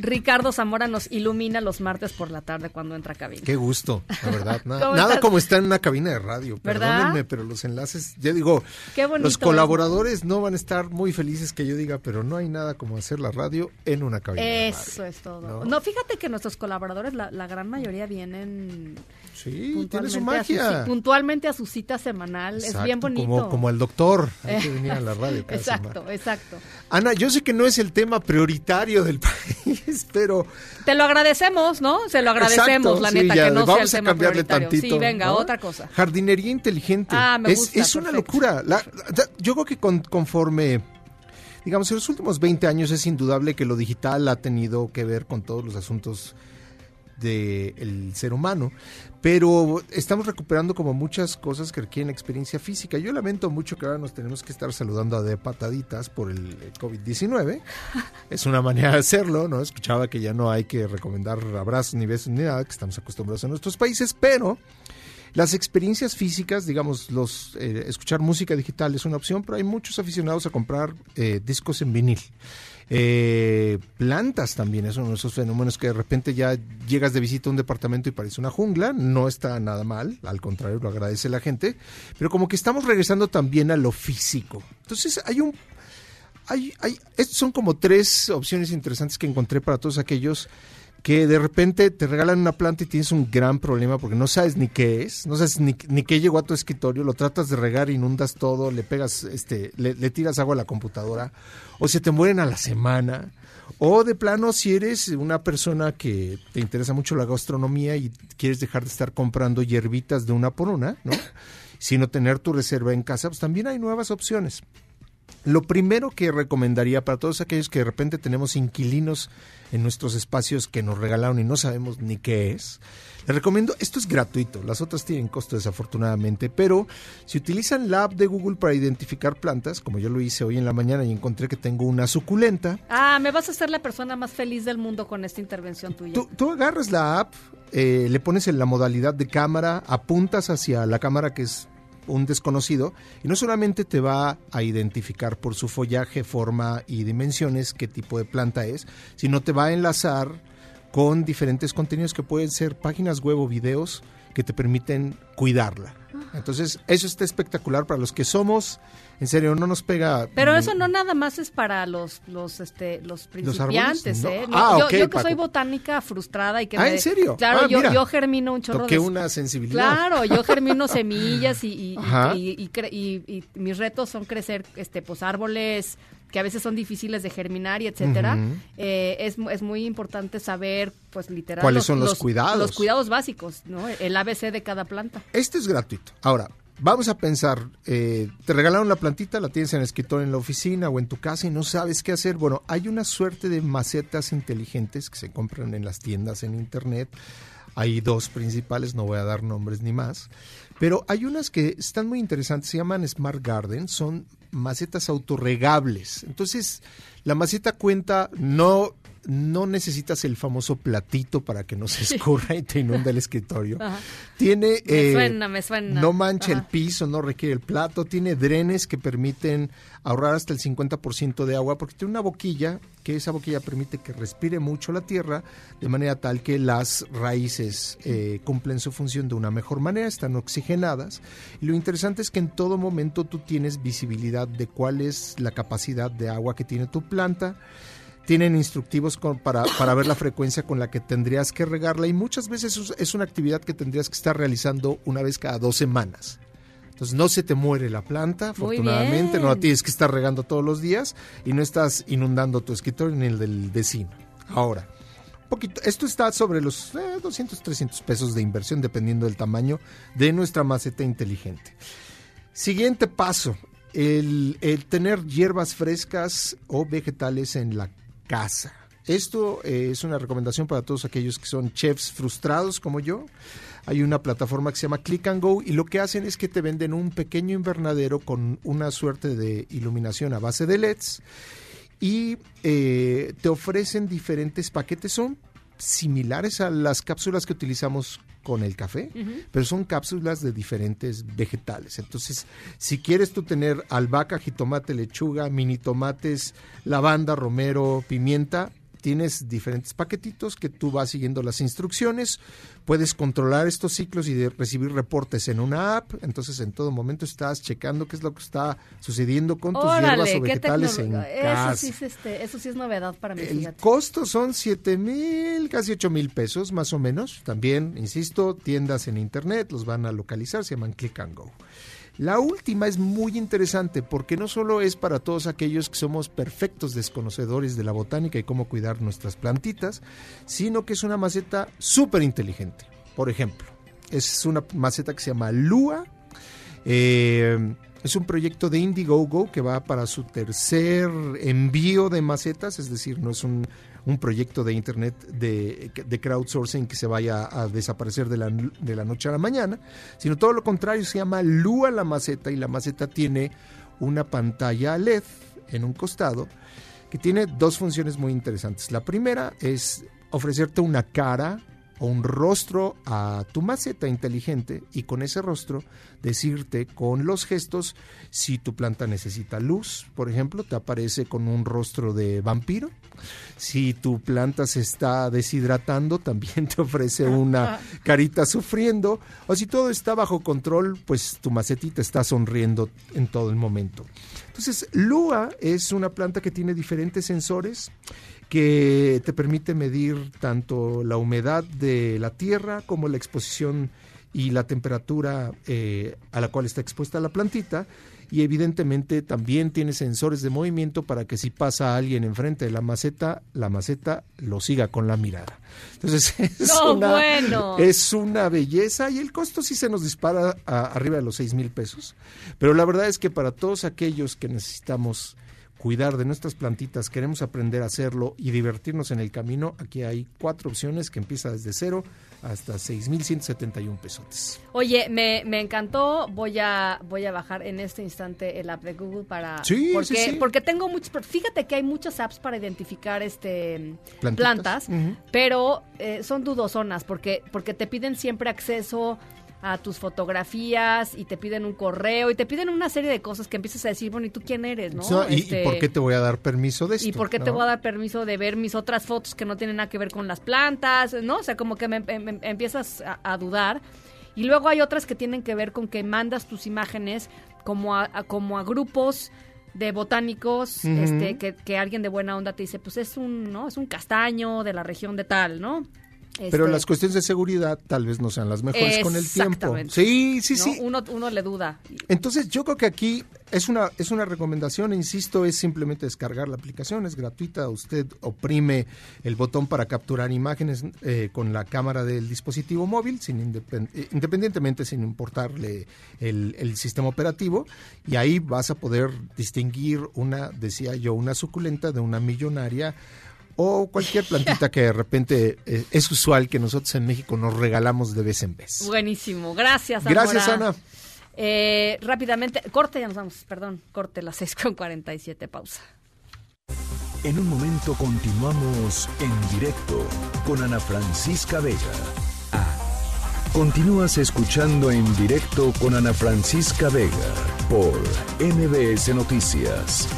Ricardo Zamora nos ilumina los martes por la tarde cuando entra a cabina. Qué gusto, la verdad. Na- ¿Cómo nada estás? como estar en una cabina de radio. ¿Verdad? Perdónenme, pero los enlaces, yo digo, Qué bonito los es. colaboradores no van a estar muy felices que yo diga, pero no hay nada como hacer la radio en una cabina. de radio. Eso es todo. ¿no? ¿no? fíjate que nuestros colaboradores, la, la gran mayoría vienen Sí, tiene su puntualmente a su magia. ci- puntualmente a su cita semanal. es bien bonito. Como, como el doctor, hay que venir a la radio cada exacto, semana. exacto. Ana, yo sé que no es el tema prioritario del país, pero Te lo agradecemos, ¿no? Se lo agradecemos, Exacto, la sí, neta, ya, que no sea el vamos a cambiarle tantito. sí, venga, ¿no? otra cosa. Jardinería inteligente. Ah, me es, gusta, es una perfecto. locura. La- la- yo creo que con- conforme, digamos, en los últimos 20 años es indudable que lo digital ha tenido que ver con todos los asuntos del ser humano, pero estamos recuperando como muchas cosas que requieren experiencia física. Yo lamento mucho que ahora nos tenemos que estar saludando de pataditas por el eh, COVID-19. Es una manera de hacerlo, ¿no? Escuchaba que ya no hay que recomendar abrazos ni besos ni nada, que estamos acostumbrados en nuestros países, pero las experiencias físicas, digamos, los eh, escuchar música digital es una opción, pero hay muchos aficionados a comprar eh, discos en vinil. Eh, plantas también es uno de esos fenómenos que de repente ya llegas de visita a un departamento y parece una jungla, no está nada mal, al contrario, lo agradece la gente, pero como que estamos regresando también a lo físico. Entonces hay un hay, hay, son como tres opciones interesantes que encontré para todos aquellos que de repente te regalan una planta y tienes un gran problema porque no sabes ni qué es, no sabes ni, ni qué llegó a tu escritorio, lo tratas de regar, inundas todo, le pegas, este, le, le tiras agua a la computadora, o se te mueren a la semana, o de plano si eres una persona que te interesa mucho la gastronomía y quieres dejar de estar comprando hierbitas de una por una, ¿no? sino tener tu reserva en casa, pues también hay nuevas opciones. Lo primero que recomendaría para todos aquellos que de repente tenemos inquilinos en nuestros espacios que nos regalaron y no sabemos ni qué es, les recomiendo, esto es gratuito, las otras tienen costo desafortunadamente, pero si utilizan la app de Google para identificar plantas, como yo lo hice hoy en la mañana y encontré que tengo una suculenta, Ah, me vas a hacer la persona más feliz del mundo con esta intervención tuya. Tú, tú agarras la app, eh, le pones en la modalidad de cámara, apuntas hacia la cámara que es un desconocido y no solamente te va a identificar por su follaje, forma y dimensiones qué tipo de planta es, sino te va a enlazar con diferentes contenidos que pueden ser páginas web o videos que te permiten cuidarla. Entonces, eso está espectacular para los que somos, en serio, no nos pega... Pero eso no nada más es para los los este los principiantes. ¿eh? No, Ah, yo, yo que Paco. soy botánica frustrada y que Ah, me- ¿en serio? Claro, Ah, yo, mira. yo germino un chorro Toqué de una sensibilidad. Claro, yo germino semillas y, y, mis retos son crecer este pues árboles que a veces son difíciles de germinar y etcétera. Ujú. Eh, es, mu- es muy importante saber pues literal ¿Cuáles son los cuidados? los cuidados básicos, ¿no? El ABC de cada planta. Este es gratuito. Ahora, vamos a pensar, eh, te regalaron la plantita, la tienes en el escritorio en la oficina o en tu casa y no sabes qué hacer. Bueno, hay una suerte de macetas inteligentes que se compran en las tiendas en internet. Hay dos principales, no voy a dar nombres ni más. Pero hay unas que están muy interesantes, se llaman Smart Garden, son macetas autorregables. Entonces, la maceta cuenta, no, no necesitas el famoso platito para que no se escurra y te inunda el escritorio. Ajá. Tiene... Me eh, suena, me suena. No mancha el piso, no requiere el plato, tiene drenes que permiten ahorrar hasta el 50% de agua porque tiene una boquilla que esa boquilla permite que respire mucho la tierra de manera tal que las raíces eh, cumplen su función de una mejor manera, están oxigenadas y lo interesante es que en todo momento tú tienes visibilidad de cuál es la capacidad de agua que tiene tu planta tienen instructivos con- para, para ver la frecuencia con la que tendrías que regarla y muchas veces es- una actividad que tendrías que estar realizando una vez cada dos semanas. Entonces no se te muere la planta, afortunadamente, no la tienes que estar regando todos los días y no estás inundando tu escritorio ni el del vecino. Ahora, un poquito, esto está sobre los eh, 200, 300 pesos de inversión dependiendo del tamaño de nuestra maceta inteligente. Siguiente paso, el, el tener hierbas frescas o vegetales en la casa. Esto eh, es una recomendación para todos aquellos que son chefs frustrados como yo. Hay una plataforma que se llama Click and Go y lo que hacen es que te venden un pequeño invernadero con una suerte de iluminación a base de LEDs y eh, te ofrecen diferentes paquetes. Son similares a las cápsulas que utilizamos con el café, pero son cápsulas de diferentes vegetales. Entonces, si quieres tú tener albahaca, jitomate, lechuga, mini tomates, lavanda, romero, pimienta, tienes diferentes paquetitos que tú vas siguiendo las instrucciones, puedes controlar estos ciclos y de recibir reportes en una app, entonces en todo momento estás checando qué es lo que está sucediendo con tus hierbas o vegetales en Eso casa. sí, es, este, eso sí es novedad para mí, El fíjate. costo son 7 mil, casi 8 mil pesos más o menos. También, insisto, tiendas en internet los van a localizar, se llaman Click and Go. La última es muy interesante porque no solo es para todos aquellos que somos perfectos desconocedores de la botánica y cómo cuidar nuestras plantitas, sino que es una maceta súper inteligente. Por ejemplo, es una maceta que se llama Lua. Eh, es un proyecto de Indiegogo que va para su tercer envío de macetas, es decir, no es un, un proyecto de internet de, crowdsourcing que se vaya a desaparecer de la, de la noche a la mañana, sino todo lo contrario, se llama Lua la maceta y la maceta tiene una pantalla LED en un costado que tiene dos funciones muy interesantes. La primera es ofrecerte una cara o un rostro a tu maceta inteligente y con ese rostro decirte con los gestos si tu planta necesita luz, por ejemplo, te aparece con un rostro de vampiro. Si tu planta se está deshidratando, también te ofrece una carita sufriendo. O si todo está bajo control, pues tu macetita está sonriendo en todo el momento. Entonces, Lua es una planta que tiene diferentes sensores que te permite medir tanto la humedad de la tierra como la exposición y la temperatura eh, a la cual está expuesta la plantita y evidentemente también tiene sensores de movimiento para que si pasa alguien enfrente de la maceta, la maceta lo siga con la mirada. Entonces es, una, es una belleza y el costo sí se nos dispara arriba de los seis mil pesos. Pero la verdad es que para todos aquellos que necesitamos cuidar de nuestras plantitas, queremos aprender a hacerlo y divertirnos en el camino, aquí hay cuatro opciones que empieza desde cero hasta 6.171 pesotes. Oye, me, me encantó, voy a voy a bajar en este instante el app de Google para... Sí, porque, sí, sí. porque tengo muchos... Fíjate que hay muchas apps para identificar este plantas, pero eh, son dudosonas porque, porque te piden siempre acceso a tus fotografías y te piden un correo y te piden una serie de cosas que empiezas a decir, bueno, ¿y tú quién eres? ¿no? ¿y, Este, ¿y por qué te voy a dar permiso de esto? ¿Y por qué te voy a dar permiso de ver mis otras fotos que no tienen nada que ver con las plantas? ¿No? O sea, como que me, me- me empiezas a, a dudar. Y luego hay otras que tienen que ver con que mandas tus imágenes como a, a- como a grupos de botánicos, este, que, que alguien de buena onda te dice, pues es un, ¿no? Es un castaño de la región de tal, ¿no? Pero Este, las cuestiones de seguridad tal vez no sean las mejores con el tiempo. Sí, sí, ¿no? sí. Uno, uno le duda. Entonces yo creo que aquí es una, es una recomendación, insisto, es simplemente descargar la aplicación, es gratuita, usted oprime el botón para capturar imágenes eh, con la cámara del dispositivo móvil, sin independ- eh, independientemente sin importarle el, el sistema operativo, y ahí vas a poder distinguir una, decía yo, una suculenta de una millonaria o cualquier plantita que de repente eh, es usual que nosotros en México nos regalamos de vez en vez. Buenísimo, gracias. Ana. Gracias, Ana. Eh, rápidamente, corte, ya nos vamos, perdón, corte las 6 con 47, pausa. En un momento continuamos en directo con Ana Francisca Vega. Ah, Continúas escuchando en directo con Ana Francisca Vega por MBS Noticias.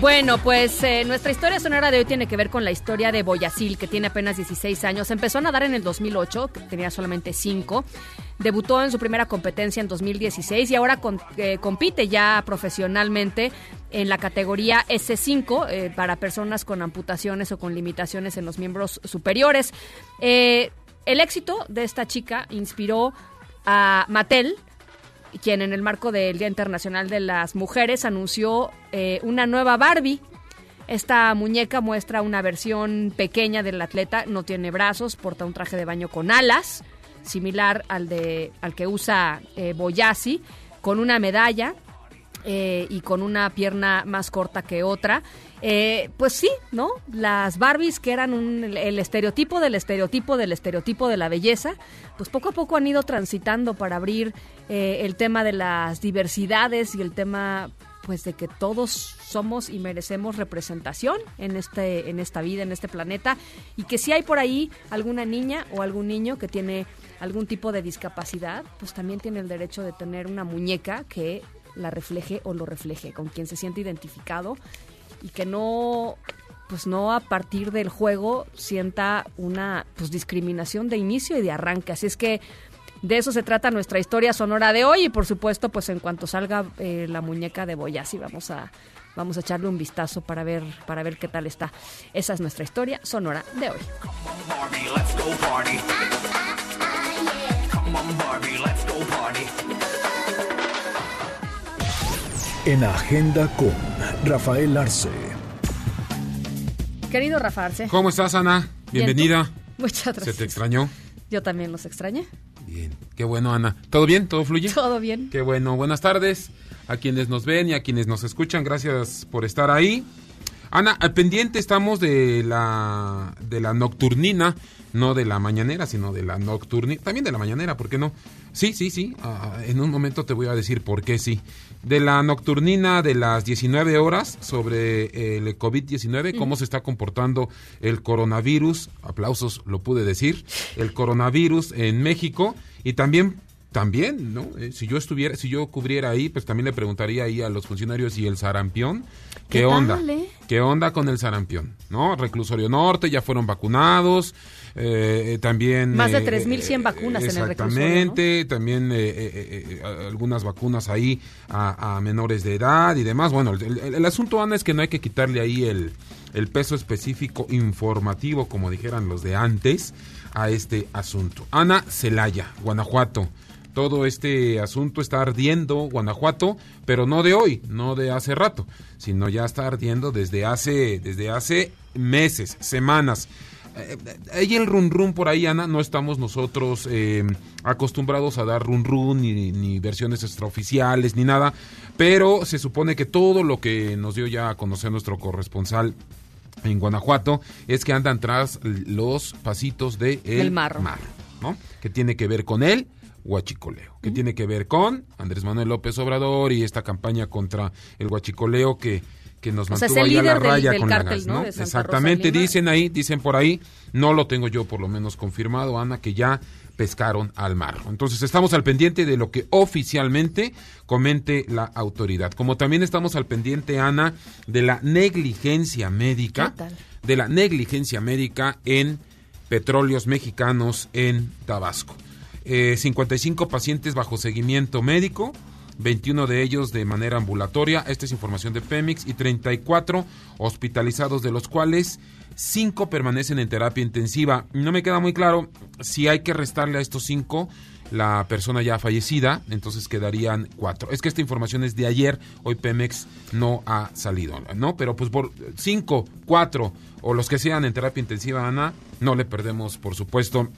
Bueno, pues eh, nuestra historia sonora de hoy tiene que ver con la historia de Boyasil, que tiene apenas 16 años. Empezó a nadar en el 2008, que tenía solamente 5. Debutó en su primera competencia en 2016 y ahora con- eh, compite ya profesionalmente en la categoría S5 eh, para personas con amputaciones o con limitaciones en los miembros superiores. Eh, el éxito de esta chica inspiró a Mattel, quien en el marco del Día Internacional de las Mujeres anunció eh, una nueva Barbie. Esta muñeca muestra una versión pequeña del atleta, no tiene brazos, porta un traje de baño con alas, similar al, de, al que usa eh, con una medalla eh, y con una pierna más corta que otra. Eh, pues sí, ¿no? Las Barbies que eran un- el, estereotipo del estereotipo del estereotipo de la belleza, pues poco a poco han ido transitando para abrir eh, el tema de las diversidades y el tema pues de que todos somos y merecemos representación en este en esta vida, en este planeta y que si hay por ahí alguna niña o algún niño que tiene algún tipo de discapacidad, pues también tiene el derecho de tener una muñeca que la refleje o lo refleje, con quien se siente identificado y que no pues no a partir del juego sienta una pues discriminación de inicio y de arranque. Así es que de eso se trata nuestra historia sonora de hoy y por supuesto pues en cuanto salga eh, la muñeca de Boyasi vamos a vamos a echarle un vistazo para ver para ver qué tal está. Esa es nuestra historia sonora de hoy. En Agenda con Rafael Arce. Querido Rafa Arce. ¿Cómo estás, Ana? Bien, Bienvenida. Muchas ¿Se gracias. te extrañó? Yo también los extrañé. Qué bueno, Ana. ¿Todo bien? ¿Todo fluye? Todo bien. Qué bueno. Buenas tardes a quienes nos ven y a quienes nos escuchan. Gracias por estar ahí. Ana, al pendiente estamos de la de la nocturnina, no de la mañanera, sino de la nocturnina, también de la mañanera, ¿por qué no? Sí, sí, sí, ah, en un momento te voy a decir por qué sí. De la nocturnina de las 19 horas sobre el COVID-19, cómo se está comportando el coronavirus, aplausos, lo pude decir, el coronavirus en México y también también, ¿no? Eh, si yo estuviera, si yo cubriera ahí, pues también le preguntaría ahí a los funcionarios y el sarampión, ¿qué, ¿Qué onda? tal, eh? ¿Qué onda con el sarampión? ¿No? Reclusorio Norte ya fueron vacunados, eh, eh, también... Más de eh, 3.100 vacunas en el reclusorio, Exactamente, también eh, eh, eh, eh, algunas vacunas ahí a, a menores de edad y demás. Bueno, el, el- el asunto, Ana, es que no hay que quitarle ahí el, el peso específico informativo, como dijeran los de antes, a este asunto. Ana Celaya, Guanajuato. Todo este asunto está ardiendo Guanajuato, pero no de hoy, no de hace rato, sino ya está ardiendo desde hace, desde hace meses, semanas. Eh, Hay el run run por ahí, Ana. No estamos nosotros eh, acostumbrados a dar run run ni, ni versiones extraoficiales ni nada. Pero se supone que todo lo que nos dio ya a conocer nuestro corresponsal en Guanajuato es que andan tras los pasitos de el El marro. ¿no? Que tiene que ver con él huachicoleo, que tiene que ver con Andrés Manuel López Obrador y esta campaña contra el huachicoleo que, que nos O sea, es mantuvo ahí a la del- raya del con la gas, ¿no? Exactamente, Rosa dicen ahí, dicen por ahí, no lo tengo yo por lo menos confirmado, Ana, que ya pescaron al mar. Entonces estamos al pendiente de lo que oficialmente comente la autoridad. Como también estamos al pendiente, Ana, de la negligencia médica, de la negligencia médica en petróleos mexicanos en Tabasco. Eh, 55 pacientes bajo seguimiento médico, 21 de ellos de manera ambulatoria, esta es información de Pemex, y 34 hospitalizados, de los cuales 5 permanecen en terapia intensiva. No me queda muy claro si hay que restarle a estos 5 la persona ya fallecida, entonces quedarían 4. Es que esta información es de ayer, hoy Pemex no ha salido, ¿no? Pero pues por 5, 4 o los que sean en terapia intensiva, Ana, no le perdemos, por supuesto,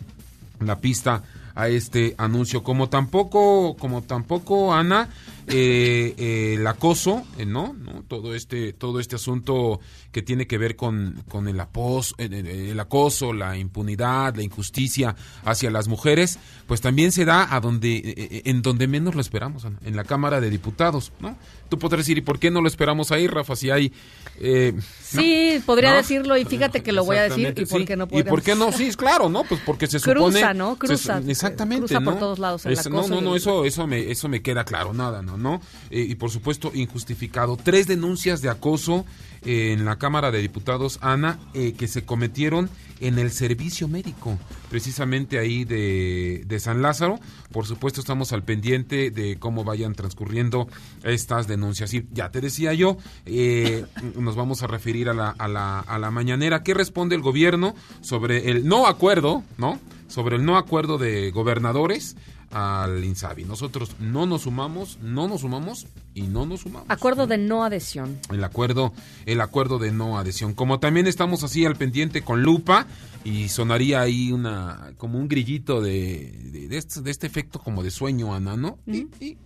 la pista a este anuncio. Como tampoco como tampoco Ana eh, eh, el acoso eh, no no todo este todo este asunto que tiene que ver con con el apos- eh, eh, el acoso la impunidad la injusticia hacia las mujeres pues también se da a donde en donde menos lo esperamos Ana, en la cámara de diputados no tú podrás decir y por qué no lo esperamos ahí Rafa si hay eh, ¿no? Sí, podría ¿No? decirlo y fíjate que lo voy a decir y Exactamente, por sí. qué no ¿Y por podríamos? qué no? Sí, claro, ¿no? Pues porque se Cruza, supone... ¿no? se- Cruza, exactamente, cruza por ¿no? todos lados el Es- no, acoso no, no, el- eso, eso, me, eso me queda claro, nada, ¿no? ¿No? Eh, y por supuesto, injustificado. Tres denuncias de acoso eh, en la Cámara de Diputados, Ana, eh, que se cometieron en el servicio médico, precisamente ahí de, de San Lázaro. Por supuesto, estamos al pendiente de cómo vayan transcurriendo estas denuncias. Y ya te decía yo, eh, nos vamos a referir a la, a, la, a la mañanera. ¿Qué responde el gobierno sobre el no acuerdo, ¿no? Sobre el no acuerdo de gobernadores al INSABI. Nosotros no nos sumamos, no nos sumamos y no nos sumamos. Acuerdo de no adhesión. el acuerdo el acuerdo de no adhesión. Como también estamos así al pendiente con lupa y sonaría ahí una como un grillito de de, de este, de este efecto como de sueño Ana no Y- y-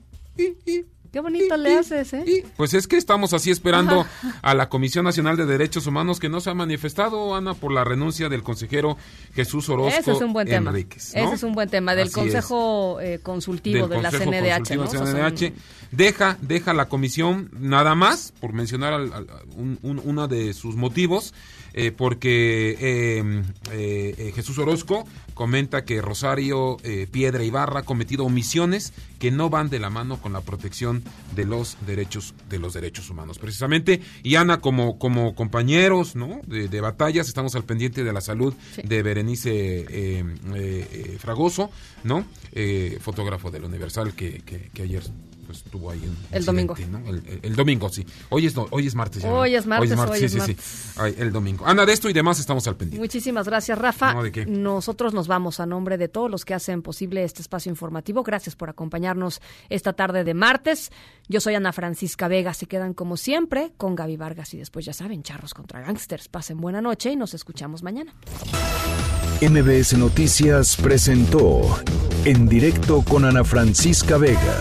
Qué bonito le haces, ¿eh? pues es que estamos así esperando a la Comisión Nacional de Derechos Humanos que no se ha manifestado Ana por la renuncia del consejero Jesús Orozco Ese es un buen tema. Enríquez, ¿no? Ese es un buen tema del Así Consejo eh, Consultivo del de la CNDH, Consultivo ¿no? O sea, son- CNDH. Deja, deja la comisión nada más, por mencionar al- al- un- un- uno de sus motivos, eh, porque eh, eh, eh, Jesús Orozco comenta que Rosario eh, Piedra Ibarra ha cometido omisiones que no van de la mano con la protección de los derechos de los derechos humanos. Precisamente y Ana como como compañeros no de, de batallas estamos al pendiente de la salud de Berenice eh, eh, Fragoso no Eh, fotógrafo del Universal que, que, que ayer estuvo ahí en El domingo. ¿no? el, el- el domingo sí hoy es no, hoy es martes. Hoy es martes, hoy sí, es sí, sí. martes. Ay, el domingo Ana de esto y demás estamos al pendiente Muchísimas gracias, Rafa. No, ¿de qué? Nosotros nos vamos a nombre de todos los que hacen posible este espacio informativo. Gracias por acompañarnos esta tarde de martes. Yo soy Ana Francisca Vega. Se quedan como siempre con Gaby Vargas y después ya saben, charros contra gangsters. Pasen buena noche y nos escuchamos mañana. MBS Noticias presentó En directo con Ana Francisca Vega